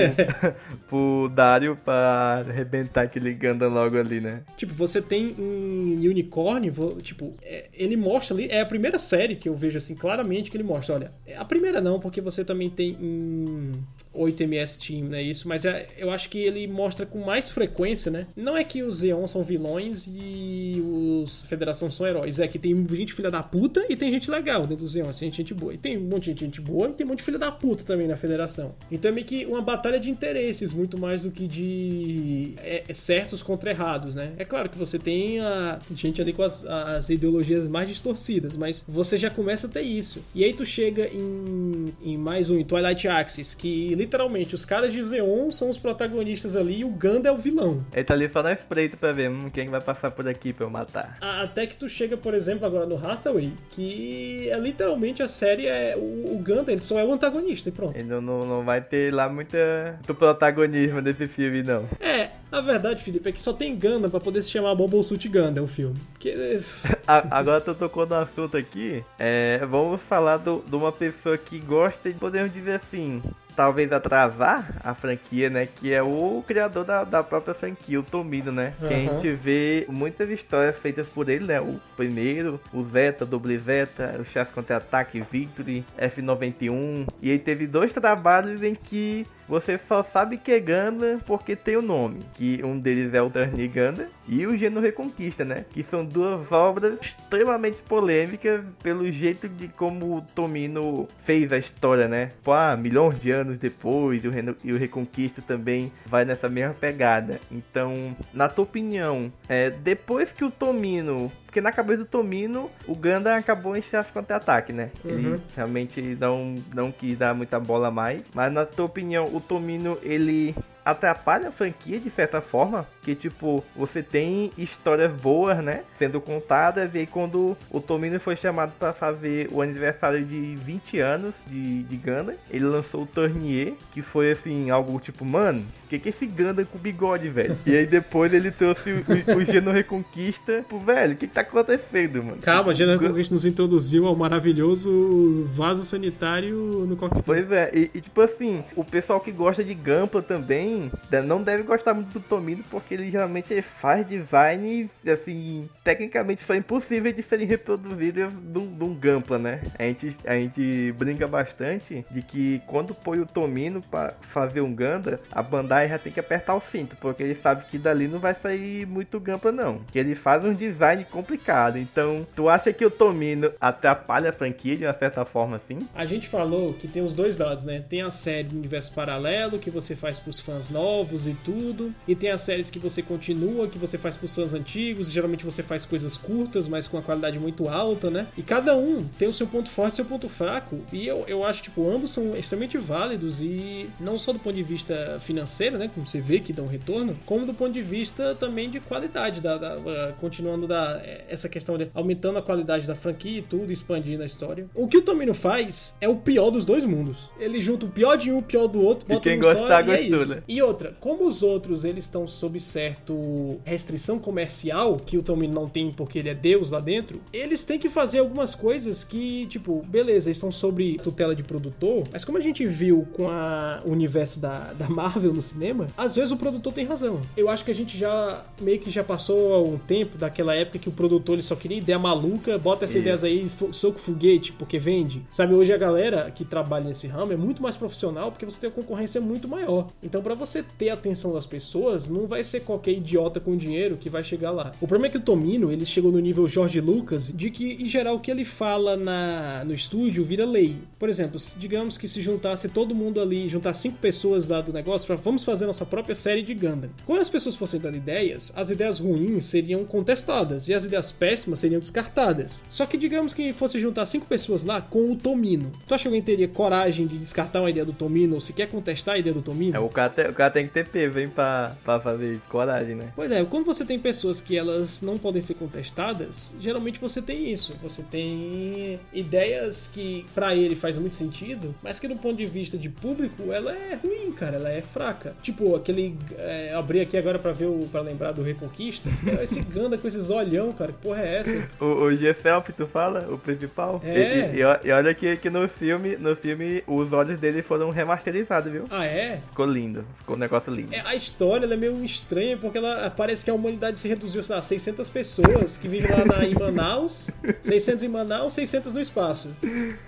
pro Dario pra arrebentar aquele Gundam logo ali, né? Tipo, você tem em Unicorn, vo- tipo, é, ele mostra ali, é a primeira série que eu vejo assim claramente que ele mostra, olha, é a primeira não, porque você também tem em 8MS Team, né, isso, mas é- eu acho que ele mostra com mais frequência, né? Não é que os Zeon são vilões e os Federação são heróis, é que tem gente filha da puta e tem gente legal dentro dos Zeon, assim, gente, gente boa. E tem um monte de gente boa e tem um monte de filha da puta também na Federação. Então é meio que uma batalha de interesses, muito mais do que de é, é certos contra errados, né? É claro que você tem a gente ali com as, as ideologias mais distorcidas, mas você já começa a ter isso. E aí tu chega em, em mais um, em Twilight Axis, que literalmente os caras de Zeon são os protagonistas ali aí o Ganda é o vilão. Ele tá ali só na espreita pra ver hum, quem vai passar por aqui pra eu matar. Até que tu chega, por exemplo, agora no Hathaway, que é literalmente a série é. O, o Ganda, ele só é o antagonista e pronto. Ele não, não, vai ter lá muita, muito protagonismo desse filme, não. É, a verdade, Felipe, é que só tem Ganda pra poder se chamar Bubble Suit Ganda, o filme. Porque... agora tu tocou no assunto aqui. É, vamos falar do, de uma pessoa que gosta de, podemos dizer assim, talvez atrasar a franquia, né? Que é o criador da, da própria franquia, o Tomino, né? Uhum. Que a gente vê muitas histórias feitas por ele, né? O primeiro, o Zeta, Double Zeta, o Chess Contra-Ataque, Victory, F91. E ele teve dois trabalhos em que você só sabe que é Ganda porque tem o nome. Que um deles é o Darny Ganda e o Geno Reconquista, né? Que são duas obras extremamente polêmicas pelo jeito de como o Tomino fez a história, né? Pô, ah, milhões de anos depois, e o, Reno, e o Reconquista também vai nessa mesma pegada. Então, na tua opinião, é, depois que o Tomino porque na cabeça do Tomino, o Ganda acabou em chance contra-ataque, né? Uhum. Ele realmente não, não quis dar muita bola mais. Mas na tua opinião, o Tomino, ele atrapalha a franquia de certa forma, que tipo, você tem histórias boas, né, sendo contadas, e aí quando o Tomino foi chamado para fazer o aniversário de 20 anos de, de Gundam, ele lançou o Tournier, que foi assim, algo tipo, mano, o que que esse Gundam com bigode, velho? e aí depois ele trouxe o, o Geno Reconquista, pro velho, o que que tá acontecendo, mano? Calma, o Geno Reconquista nos introduziu ao maravilhoso vaso sanitário no cockpit. Pois é, e, e tipo assim, o pessoal que gosta de Gampa também não deve gostar muito do Tomino, porque ele geralmente faz designs, assim, tecnicamente são impossíveis de serem reproduzidos de um Gampla, né? A gente, a gente brinca bastante de que quando põe o Tomino para fazer um Ganda, a Bandai já tem que apertar o cinto, porque ele sabe que dali não vai sair muito Gampla, não. Que ele faz um design complicado. Então, tu acha que o Tomino atrapalha a franquia de uma certa forma assim? A gente falou que tem os dois lados, né? Tem a série do Universo Paralelo, que você faz pros fãs novos e tudo. E tem as séries que você continua, que você faz pros fãs antigos. E geralmente você faz coisas curtas, mas com uma qualidade muito alta, né? E cada um tem o seu ponto forte e seu ponto fraco. E eu, eu acho, tipo, ambos são extremamente válidos. E não só do ponto de vista financeiro, né? Como você vê que dá um retorno, como do ponto de vista também de qualidade. Da, da, da continuando da, essa questão de aumentando a qualidade da franquia e tudo, expandindo a história. O que o Tomino faz é o pior dos dois mundos. Ele junta o pior de um, o pior do outro, bota e quem um gostar, só, gostou, é né? E outra, como os outros eles estão sob certo restrição comercial, que o Tommy não tem porque ele é Deus lá dentro, eles têm que fazer algumas coisas que, tipo, beleza, eles estão sobre tutela de produtor, mas como a gente viu com a, o universo da, da Marvel no cinema, às vezes o produtor tem razão. Eu acho que a gente já meio que já passou um tempo daquela época que o produtor ele só queria ideia maluca, bota essas ideias aí, soco foguete, porque vende. Sabe, hoje a galera que trabalha nesse ramo é muito mais profissional porque você tem uma concorrência muito maior. Então, para você ter a atenção das pessoas, não vai ser qualquer idiota com dinheiro que vai chegar lá. O problema é que o Tomino, ele chegou no nível Jorge Lucas, de que, em geral, o que ele fala na, no estúdio vira lei. Por exemplo, digamos que se juntasse todo mundo ali, juntar cinco pessoas lá do negócio para vamos fazer nossa própria série de Gundam. Quando as pessoas fossem dando ideias, as ideias ruins seriam contestadas e as ideias péssimas seriam descartadas. Só que digamos que fosse juntar cinco pessoas lá com o Tomino. Tu acha que alguém teria coragem de descartar uma ideia do Tomino ou se quer contestar a ideia do Tomino? É, o cara, o cara tem que TP, vem pra, pra fazer isso. Coragem, né? Pois é, quando você tem pessoas que elas não podem ser contestadas, geralmente você tem isso. Você tem ideias que para ele faz muito sentido, mas que do ponto de vista de público, ela é ruim, cara. Ela é fraca. Tipo, aquele. É, abri aqui agora pra ver o. para lembrar do Reconquista. Esse Ganda com esses olhão, cara. Que porra é essa? o, o G-Self, tu fala? O principal? É. E, e, e, olha que, que no filme, no filme, os olhos dele foram remasterizados, viu? Ah, é? Ficou lindo. Ficou um negócio lindo. É, a história é meio estranha porque ela parece que a humanidade se reduziu a 600 pessoas que vivem lá na, em Manaus, 600 em Manaus, 600 no espaço.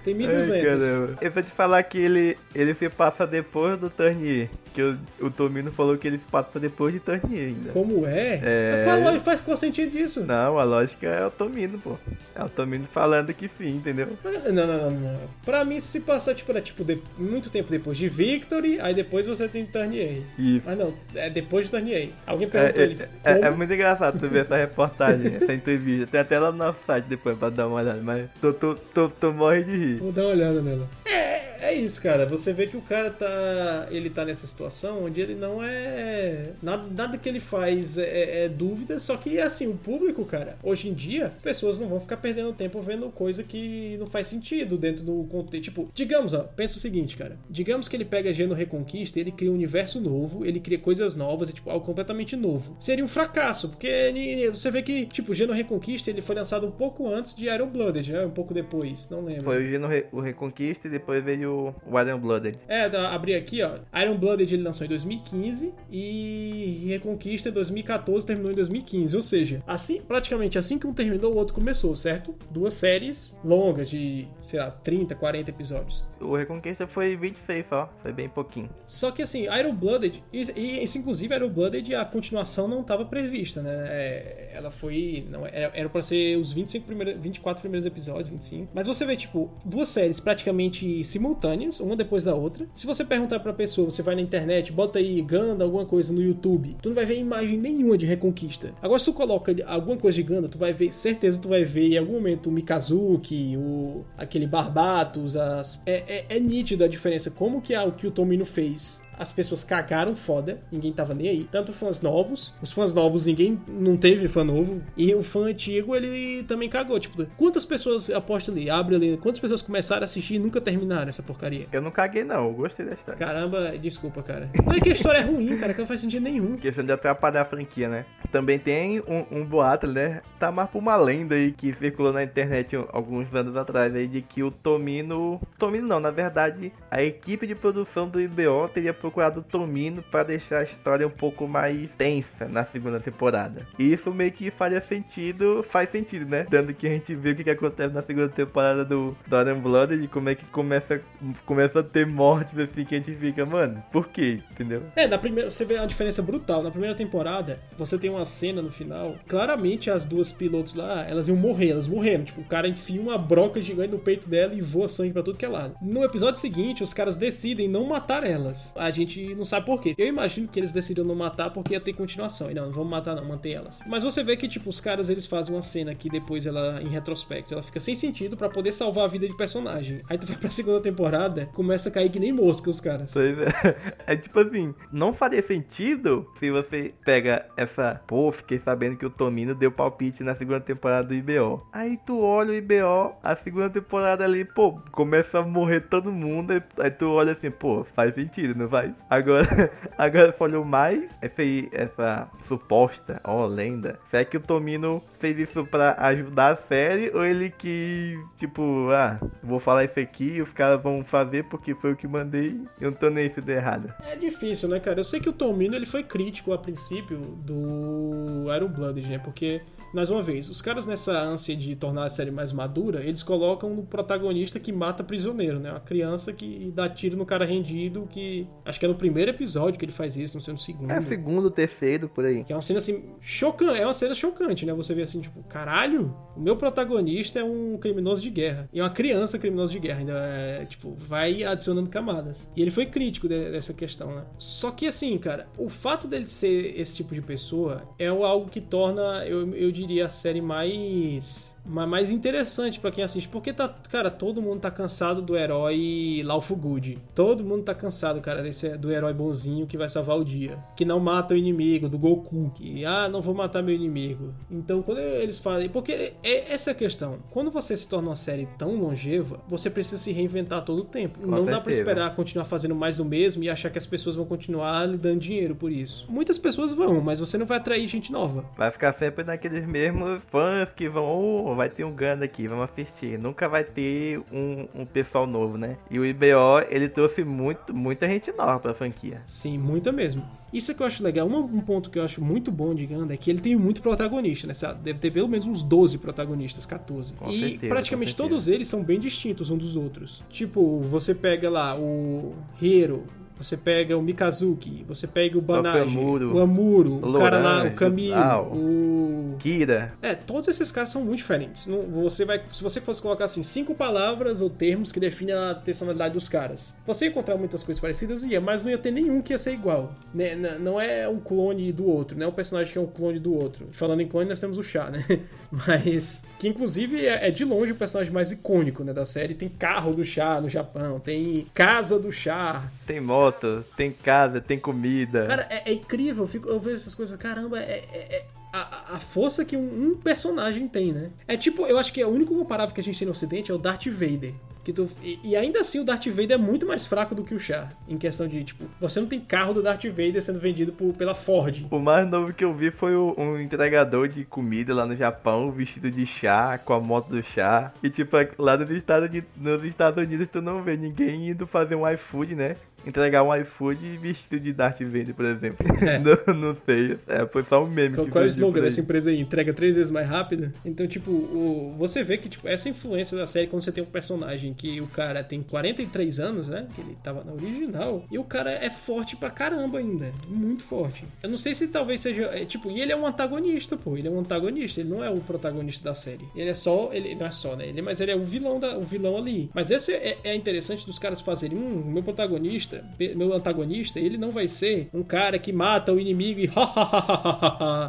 Tem 1200. Eu vou te falar que ele, ele se passa depois do Turnier. Que o, o Tomino falou que ele se passa depois de Turnier ainda. Como é? é... Qual lógica faz qual sentido disso? Não, a lógica é o Tomino, pô. É o Tomino falando que sim, entendeu? Não, não, não, não. Pra mim, isso se passa, tipo, era, tipo de, muito tempo depois de Victory, aí depois você tem Turnier. Isso. Mas não, é depois de Turnier. Alguém perguntou é, ele. É, é, é, muito engraçado tu ver essa reportagem, essa entrevista. Tem até lá no nosso site depois pra dar uma olhada, mas tu, tu, tu, tu morre de rir. Vou dar uma olhada nela. É, é isso, cara. Você vê que o cara tá. Ele tá nessa situação onde ele não é. Nada, nada que ele faz é, é, é dúvida, só que assim, o público, cara, hoje em dia, pessoas não vão ficar perdendo tempo vendo coisa que não faz sentido dentro do contexto. Tipo, digamos, ó, pensa o seguinte, cara. Digamos que ele pega Geno Reconquista, ele cria um universo novo, ele cria coisas novas, é tipo algo completamente novo. Seria um fracasso, porque você vê que, tipo, Geno Reconquista ele foi lançado um pouco antes de Iron Blooded, né? Um pouco depois, não lembro. Foi o Geno Re o Reconquista e depois veio o Iron Blooded. É, abri aqui, ó. Iron Blooded ele lançou em 2015 e Reconquista em 2014 terminou em 2015. Ou seja, assim, praticamente assim que um terminou, o outro começou, certo? Duas séries longas de, sei lá, 30, 40 episódios. O Reconquista foi 26 só, foi bem pouquinho. Só que assim, Iron Blooded, e, e esse, inclusive Iron Blooded, a continuação não estava prevista, né? É, ela foi. Não, era, era pra ser os 25 primeiros, 24 primeiros episódios, 25. Mas você vê, tipo, duas séries praticamente simultâneas, uma depois da outra. Se você perguntar pra pessoa, você vai na internet, bota aí Ganda, alguma coisa no YouTube, tu não vai ver imagem nenhuma de Reconquista. Agora, se tu coloca alguma coisa de Ganda, tu vai ver, certeza tu vai ver em algum momento o Mikazuki, o, aquele Barbatos, as. É, é, é nítido a diferença. Como que a, o que o Tomino fez as pessoas cagaram foda, ninguém tava nem aí. Tanto fãs novos, os fãs novos ninguém não teve fã novo, e o fã antigo ele também cagou. Tipo, quantas pessoas, aposta ali, abre ali, quantas pessoas começaram a assistir e nunca terminaram essa porcaria? Eu não caguei não, eu gostei da história. Caramba, desculpa, cara. Não é que a história é ruim, cara, que não faz sentido nenhum. Questão de atrapalhar a franquia, né? Também tem um, um boato, né? Tá mais por uma lenda aí que circulou na internet alguns anos atrás aí de que o Tomino. Tomino não, na verdade, a equipe de produção do IBO teria procurado o Tomino para deixar a história um pouco mais tensa na segunda temporada. E isso meio que faria sentido, faz sentido, né? Dando que a gente vê o que, que acontece na segunda temporada do Dorian Blood e como é que começa, começa a ter mortes assim que a gente fica, mano, por quê? Entendeu? É, na primeira, você vê uma diferença brutal. Na primeira temporada, você tem uma cena no final, claramente as duas pilotos lá, elas iam morrer, elas morreram. Tipo, o cara enfia uma broca gigante no peito dela e voa sangue pra tudo que é lado. No episódio seguinte, os caras decidem não matar elas. A gente não sabe por quê. Eu imagino que eles decidiram não matar porque ia ter continuação. E não, não vamos matar não, manter elas. Mas você vê que, tipo, os caras eles fazem uma cena que depois ela, em retrospecto, ela fica sem sentido para poder salvar a vida de personagem. Aí tu vai pra segunda temporada, começa a cair que nem mosca os caras. Pois é. É tipo assim, não faria sentido se você pega essa. Pô, fiquei sabendo que o Tomino deu palpite na segunda temporada do IBO. Aí tu olha o IBO, a segunda temporada ali, pô, começa a morrer todo mundo. Aí tu olha assim, pô, faz sentido, não faz? Agora, agora falou mais essa, aí, essa suposta, ó, lenda. Será que o Tomino fez isso pra ajudar a série ou ele quis, tipo, ah, vou falar isso aqui e os caras vão fazer porque foi o que mandei eu não tô nem se der errado. É difícil, né, cara? Eu sei que o Tomino ele foi crítico a princípio do Iron Blooded, né? Porque mais uma vez, os caras nessa ânsia de tornar a série mais madura, eles colocam no protagonista que mata prisioneiro, né? Uma criança que dá tiro no cara rendido, que acho que é no primeiro episódio que ele faz isso, não sei no segundo. É segundo, terceiro, por aí. Que é uma cena assim, chocante, é uma cena chocante, né? Você vê assim, tipo, caralho, o meu protagonista é um criminoso de guerra. E é uma criança criminosa de guerra, ainda é, tipo, vai adicionando camadas. E ele foi crítico de, dessa questão, né? Só que assim, cara, o fato dele ser esse tipo de pessoa é algo que torna, eu, eu diria, a série mais mas mais interessante para quem assiste, porque tá, cara, todo mundo tá cansado do herói Laufo Good. Todo mundo tá cansado, cara, desse, do herói bonzinho que vai salvar o dia, que não mata o inimigo, do Goku, que ah, não vou matar meu inimigo. Então, quando eles falam, porque é essa é a questão. Quando você se torna uma série tão longeva, você precisa se reinventar todo o tempo. Com não certeza. dá para esperar continuar fazendo mais do mesmo e achar que as pessoas vão continuar lhe dando dinheiro por isso. Muitas pessoas vão, mas você não vai atrair gente nova. Vai ficar sempre naqueles mesmos fãs que vão, vai ter um Ganda aqui, vamos assistir. Nunca vai ter um, um pessoal novo, né? E o IBO, ele trouxe muito, muita gente nova pra franquia. Sim, muita mesmo. Isso é que eu acho legal. Um, um ponto que eu acho muito bom de Ganda é que ele tem muito protagonista, né? Deve ter pelo menos uns 12 protagonistas, 14. Com e certeza, praticamente todos eles são bem distintos uns dos outros. Tipo, você pega lá o Hiro, você pega o Mikazuki, você pega o Banaji, o Amuro, o, o cara lá, o Camilo, o. Kira. É, todos esses caras são muito diferentes. Não- Você vai, se você fosse colocar assim, cinco palavras ou termos que definem a personalidade dos caras, você ia encontrar muitas coisas parecidas, ia, mas não ia ter nenhum que ia ser igual. Né? Não é um clone do outro, não é um personagem que é um clone do outro. Falando em clone, nós temos o Chá, né? Mas. Que inclusive é, é de longe o personagem mais icônico né, da série. Tem carro do Chá no Japão, tem casa do Chá, Tem moto, tem casa, tem comida. Cara, é, é incrível. Eu, fico- eu vejo essas coisas. Caramba, é. é- é a, a força que um, um personagem tem, né? É tipo, eu acho que é o único comparável que a gente tem no ocidente é o Darth Vader. Que tu, e, e ainda assim o Darth Vader é muito mais fraco do que o Char. Em questão de, tipo, você não tem carro do Darth Vader sendo vendido por, pela Ford. O mais novo que eu vi foi o- um entregador de comida lá no Japão, vestido de chá, com a moto do chá. E tipo, lá nos Estados Unidos, nos Estados Unidos tu não vê ninguém indo fazer um iFood, né? Entregar um iFood vestido de Darth Vader, por exemplo. É. não, não sei. É, foi só um meme Qual, que qual é o slogan dessa empresa aí? Entrega três vezes mais rápido? Então, tipo, o, você vê que tipo, essa influência da série, quando você tem um personagem que o cara tem 43 anos, né? Que ele tava na original, e o cara é forte pra caramba ainda. Muito forte. Eu não sei se talvez seja. é, tipo, e ele é um antagonista, pô. Ele é um antagonista, ele não é o protagonista da série. Ele é só. Ele não é só, né? Ele, mas ele é o vilão, da, o vilão ali. Mas esse é, é interessante dos caras fazerem. Hum, meu protagonista, meu antagonista, ele não vai ser um cara que mata o inimigo e.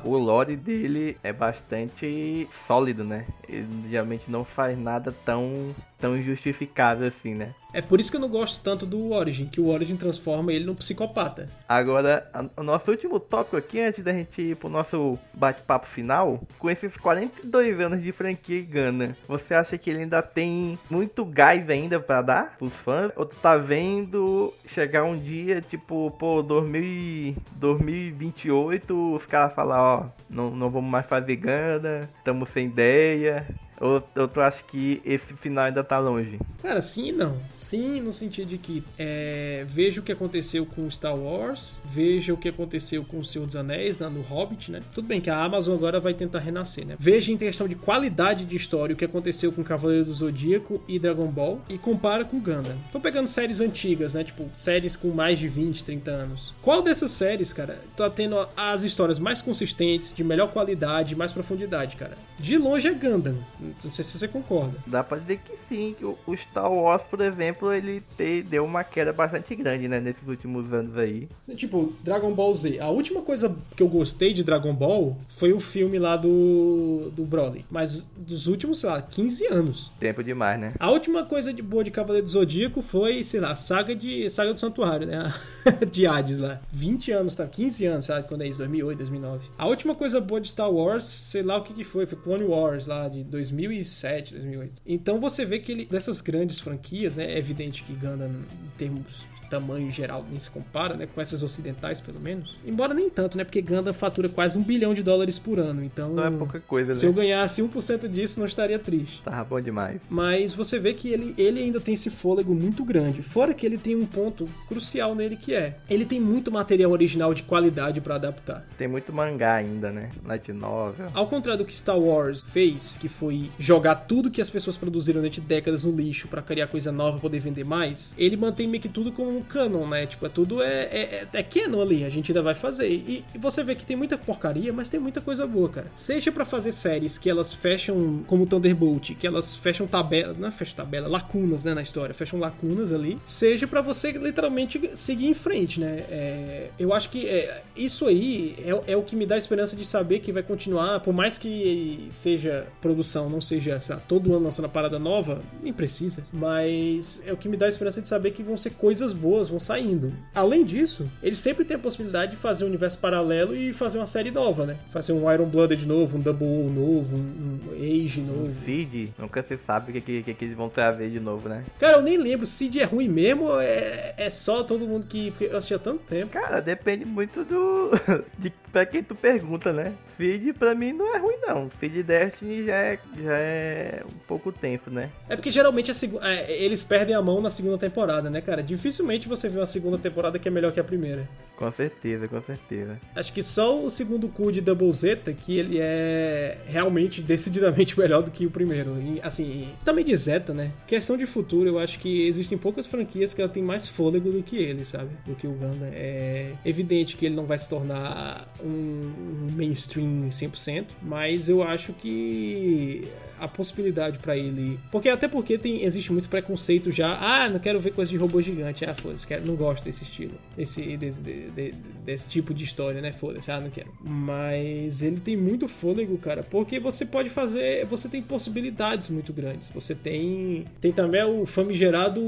O lore dele é bastante sólido, né? Ele geralmente não faz nada tão, tão injustificável assim, né? É por isso que eu não gosto tanto do Origin, que o Origin transforma ele num psicopata. Agora, o nosso último tópico aqui, antes da gente ir pro nosso bate-papo final, com esses 42 anos de franquia Gana, você acha que ele ainda tem muito gás ainda pra dar pros fãs? Ou tu tá vendo chegar um dia, tipo, pô, 2000, e- 2028, os caras falar, ó, não, não vamos mais fazer Gana, tamo sem ideia. Ou, ou tu acha que esse final ainda tá longe? Cara, sim e não. Sim, no sentido de que é, veja o que aconteceu com Star Wars, veja o que aconteceu com o Senhor dos Anéis, né, no Hobbit, né? Tudo bem que a Amazon agora vai tentar renascer, né? Veja em questão de qualidade de história o que aconteceu com Cavaleiro do Zodíaco e Dragon Ball e compara com Gundam. Tô pegando séries antigas, né? Tipo, séries com mais de 20, 30 anos. Qual dessas séries, cara, tá tendo as histórias mais consistentes, de melhor qualidade, mais profundidade, cara? De longe é Gundam. Não sei se você concorda. Dá pra dizer que sim, que o Star Wars, por exemplo, ele te- deu uma queda bastante grande, né, nesses últimos anos aí. Tipo, Dragon Ball Z. A última coisa que eu gostei de Dragon Ball foi o filme lá do, do Broly. Mas dos últimos, sei lá, 15 anos. Tempo demais, né? A última coisa de boa de Cavaleiro do Zodíaco foi, sei lá, saga de saga do Santuário, né? de Hades lá. 20 anos, tá? 15 anos, sabe quando é isso? 2008, 2009. A última coisa boa de Star Wars, sei lá o que que foi, foi Clone Wars lá de 2007, 2008. Então você vê que ele, dessas grandes franquias, né? É evidente que Gundam, em termos tamanho geral, nem se compara, né? Com essas ocidentais, pelo menos. Embora nem tanto, né? Porque Gundam fatura quase um bilhão de dólares por ano. Então, Não é pouca coisa, se eu né? ganhasse 1% disso, não estaria triste. Tava bom demais. Mas você vê que ele, ele ainda tem esse fôlego muito grande. Fora que ele tem um ponto crucial nele que é: ele tem muito material original de qualidade pra adaptar. Tem muito mangá ainda, né? Light novel. Ao contrário do que Star Wars fez, que foi jogar tudo que as pessoas produziram durante décadas no lixo pra criar coisa nova poder vender mais, ele mantém meio que tudo como um canon, né? Tipo, é tudo é, é, é, é canon ali, a gente ainda vai fazer. E, e você vê que tem muita porcaria, mas tem muita coisa boa, cara. Seja pra fazer séries que elas fecham, como Thunderbolt, que elas fecham tabela, não é fecham tabela, lacunas, né, na história, fecham lacunas ali. Seja pra você literalmente seguir em frente, né? É, eu acho que é, isso aí é, é o que me dá esperança de saber que vai continuar, por mais que seja produção, não seja lá, todo ano lançando a parada nova, nem precisa, mas é o que me dá esperança de saber que vão ser coisas boas, vão saindo. Além disso, eles sempre têm a possibilidade de fazer um universo paralelo e fazer uma série nova, né? Fazer um Iron Blooded novo, um Double O novo, um, um Age novo. Cid, nunca se sabe o que, que, que, eles vão trazer de novo, né? Cara, eu nem lembro, Cid é ruim mesmo ou é, é só todo mundo que. Eu assisti há tanto tempo. Cara, depende muito do. de pra quem tu pergunta, né? Cid pra mim não é ruim, não. Cid Destiny já é, já é um pouco tenso, né? É porque geralmente a segu- é, eles perdem a mão na segunda temporada, né, cara? Dificilmente dificilmente você vê uma segunda temporada que é melhor que a primeira. Com certeza, com certeza. Acho que só o segundo cu de Double Zeta que ele é realmente decididamente melhor do que o primeiro. E, assim, também de Zeta, né? Questão de futuro, eu acho que existem poucas franquias que ela tem mais fôlego do que ele, sabe? Do que o Ganda. É evidente que ele não vai se tornar um mainstream 100%, mas eu acho que a possibilidade para ele. Porque até porque tem, existe muito preconceito já. Ah, não quero ver coisa de robô gigante. Ah, foda-se, não gosto desse estilo. Esse, desse, de, desse tipo de história, né? Foda-se, ah, não quero. Mas ele tem muito fôlego, cara. Porque você pode fazer. Você tem possibilidades muito grandes. Você tem. Tem também o famigerado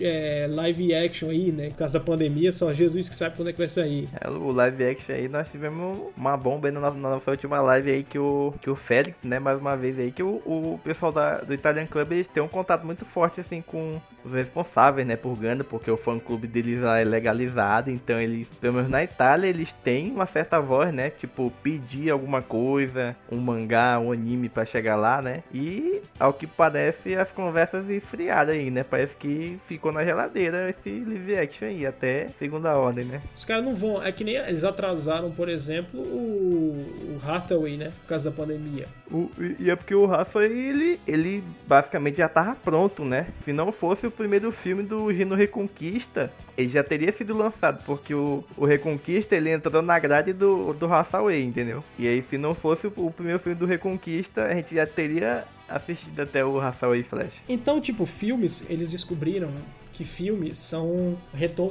é, live action aí, né? Por causa da pandemia, só Jesus que sabe quando é que vai sair. É, o live action aí, nós tivemos uma bomba aí na, na nossa última live aí que o, que o Félix, né? Mais uma vez aí, que o, o pessoal da, do Italian Club eles têm um contato muito forte assim com os responsáveis, né, por Ganda, porque o fã clube deles lá é legalizado, então eles, pelo menos na Itália, eles têm uma certa voz, né, tipo pedir alguma coisa, um mangá, um anime para chegar lá, né? E ao que parece as conversas esfriaram aí, né? Parece que ficou na geladeira esse live action aí até segunda ordem, né? Os caras não vão, é que nem eles atrasaram, por exemplo, o, o Hathaway, né, por causa da pandemia. O, e é porque o Hathaway ele, ele basicamente já tava pronto, né? Se não fosse o primeiro filme do Gino Reconquista, ele já teria sido lançado, porque o, o Reconquista ele entrou na grade do, do Hathaway, entendeu? E aí, se não fosse o, o primeiro filme do Reconquista, a gente já teria assistido até o Hathaway Flash. Então, tipo, filmes, eles descobriram que filmes são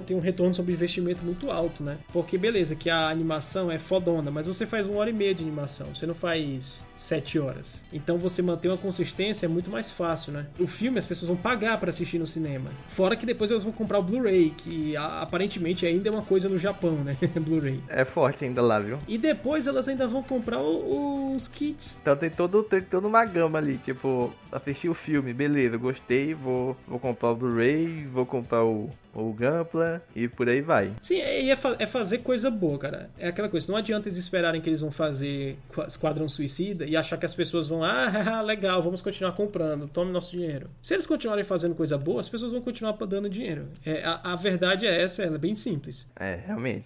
tem um retorno sobre investimento muito alto, né? Porque beleza, que a animação é fodona, mas você faz uma hora e meia de animação, você não faz sete horas. Então você manter uma consistência é muito mais fácil, né? O filme as pessoas vão pagar para assistir no cinema. Fora que depois elas vão comprar o Blu-ray, que aparentemente ainda é uma coisa no Japão, né? Blu-ray. É forte ainda lá, viu? E depois elas ainda vão comprar os kits. Então tem todo tem toda uma gama ali, tipo, assistir o filme, beleza, gostei, vou vou comprar o Blu-ray, vou comprar o, o Gampla e por aí vai. Sim, é, é, fa é, fazer coisa boa, cara. É aquela coisa, não adianta eles esperarem que eles vão fazer Esquadrão Suicida e achar que as pessoas vão, ah, legal, vamos continuar comprando, tome nosso dinheiro. Se eles continuarem fazendo coisa boa, as pessoas vão continuar dando dinheiro. É, a, a verdade é essa, ela é bem simples. É, realmente.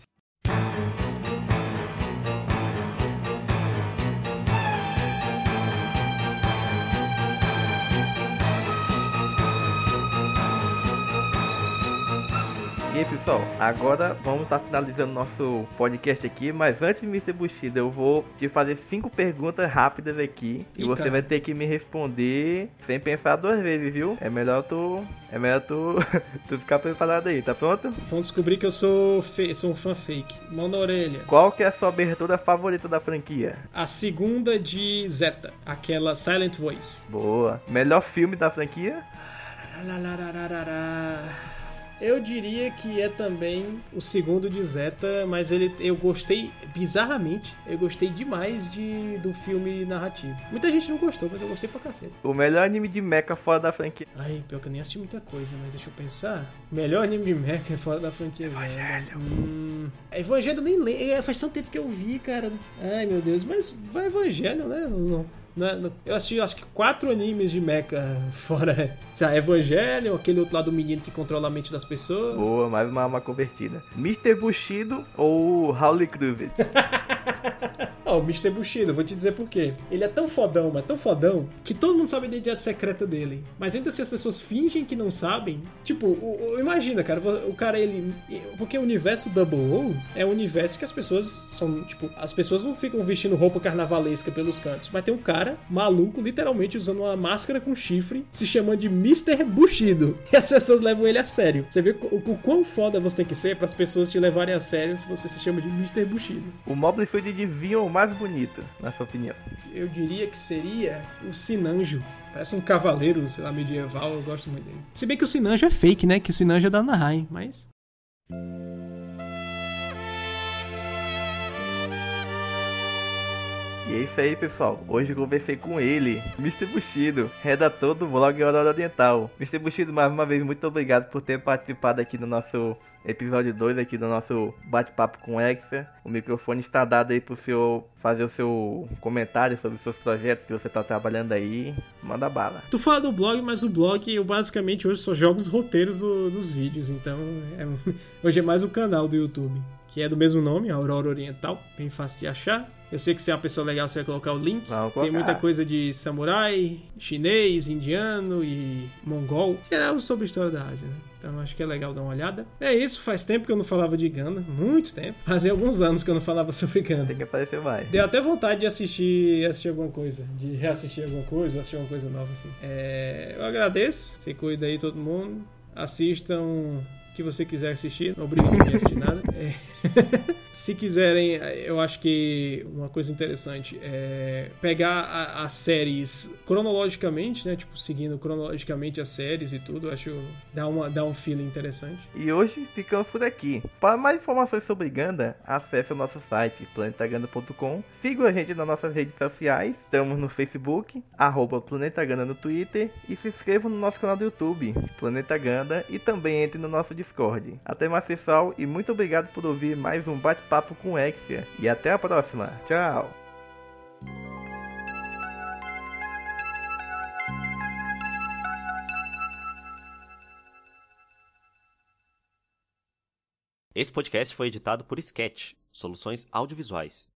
E aí, pessoal, agora vamos estar tá finalizando nosso podcast aqui, mas antes de Mr. Bushida, eu vou te fazer cinco perguntas rápidas aqui e, e você vai ter que me responder sem pensar duas vezes, viu? É melhor tu, é melhor tu, tu ficar preparado aí, tá pronto? Vamos descobrir que eu sou, fe... sou um fã fake. Mão na orelha. Qual que é a sua abertura favorita da franquia? A segunda de Zeta, aquela Silent Voice. Boa. Melhor filme da franquia? Eu diria que é também o segundo de Zeta, mas ele eu gostei bizarramente, eu gostei demais de do filme narrativo. Muita gente não gostou, mas eu gostei pra cacete. O melhor anime de mecha fora da franquia. Ai, pior que eu nem assisti muita coisa, mas deixa eu pensar. Melhor anime de mecha fora da franquia Evangelho. Hum, Evangelho nem lembro, é, faz tanto tempo que eu vi, cara. Ai, meu Deus, mas vai Evangelho, né? Não, né? Eu assisti acho que quatro animes de mecha fora sei lá, Evangelho, aquele outro lado do menino que controla a mente das pessoas. Boa, mais uma, uma convertida. Mr. Bushido ou Howley Cruvet? Ó, oh, o Mr. Bushido, vou te dizer por quê. Ele é tão fodão, mas tão fodão, que todo mundo sabe a identidade secreta dele. Mas ainda assim as pessoas fingem que não sabem. Tipo, o, o, imagina, cara, o cara, ele. Porque o universo Double O é um universo que as pessoas são. Tipo, as pessoas não ficam vestindo roupa carnavalesca pelos cantos. Mas tem um cara maluco, literalmente usando uma máscara com chifre, se chamando de Mr. Bushido. E as pessoas levam ele a sério. Você vê o, o quão foda você tem que ser para as pessoas te levarem a sério se você se chama de Mr. Bushido. O Mobley foi de Divion mais bonito, na sua opinião? Eu diria que seria o Sinanjo. Parece um cavaleiro, sei lá, medieval, eu gosto muito dele. Se bem que o Sinanjo é fake, né? Que o Sinanjo é da Anaheim, mas... E é isso aí, pessoal. Hoje eu conversei com ele, Mr. Bushido, redator do blog Aurora Oriental. Mr. Bushido, mais uma vez, muito obrigado por ter participado aqui do nosso episódio 2 aqui do nosso bate-papo com Exa. O microfone está dado aí pro senhor fazer o seu comentário sobre os seus projetos que você está trabalhando aí. Manda bala. Tu fala do blog, mas o blog eu basicamente hoje só jogo os roteiros do, dos vídeos, então é, hoje é mais o canal do YouTube, que é do mesmo nome, Aurora Oriental, bem fácil de achar. Eu sei que se é uma pessoa legal, você vai colocar o link. Tem muita coisa de samurai, chinês, indiano e mongol. Geral sobre a história da Ásia, né? Então acho que é legal dar uma olhada. É isso, faz tempo que eu não falava de Ganda, muito tempo. Fazia alguns anos que eu não falava sobre Ganda. Tem que aparecer mais. Deu até vontade de assistir, assistir alguma coisa, de reassistir alguma coisa, ou assistir alguma coisa nova assim. É, eu agradeço, você cuida aí todo mundo. Assistam que você quiser assistir, não obriga ninguém a assistir nada. É. Se quiserem, eu acho que uma coisa interessante é pegar as séries cronologicamente, né? Tipo, seguindo cronologicamente as séries e tudo. Acho dá, uma, dá um feeling interessante. E hoje ficamos por aqui. Para mais informações sobre Ganda, acesse o nosso site planetaganda.com. Siga a gente nas nossas redes sociais. Estamos no Facebook, arroba Planeta Ganda no Twitter. E se inscreva no nosso canal do YouTube, Planeta Ganda. E também entre no nosso Discord. Até mais, pessoal. E muito obrigado por ouvir mais um bate-papo com Exia. E até a próxima. Tchau! Esse podcast foi editado por Sketch, soluções audiovisuais.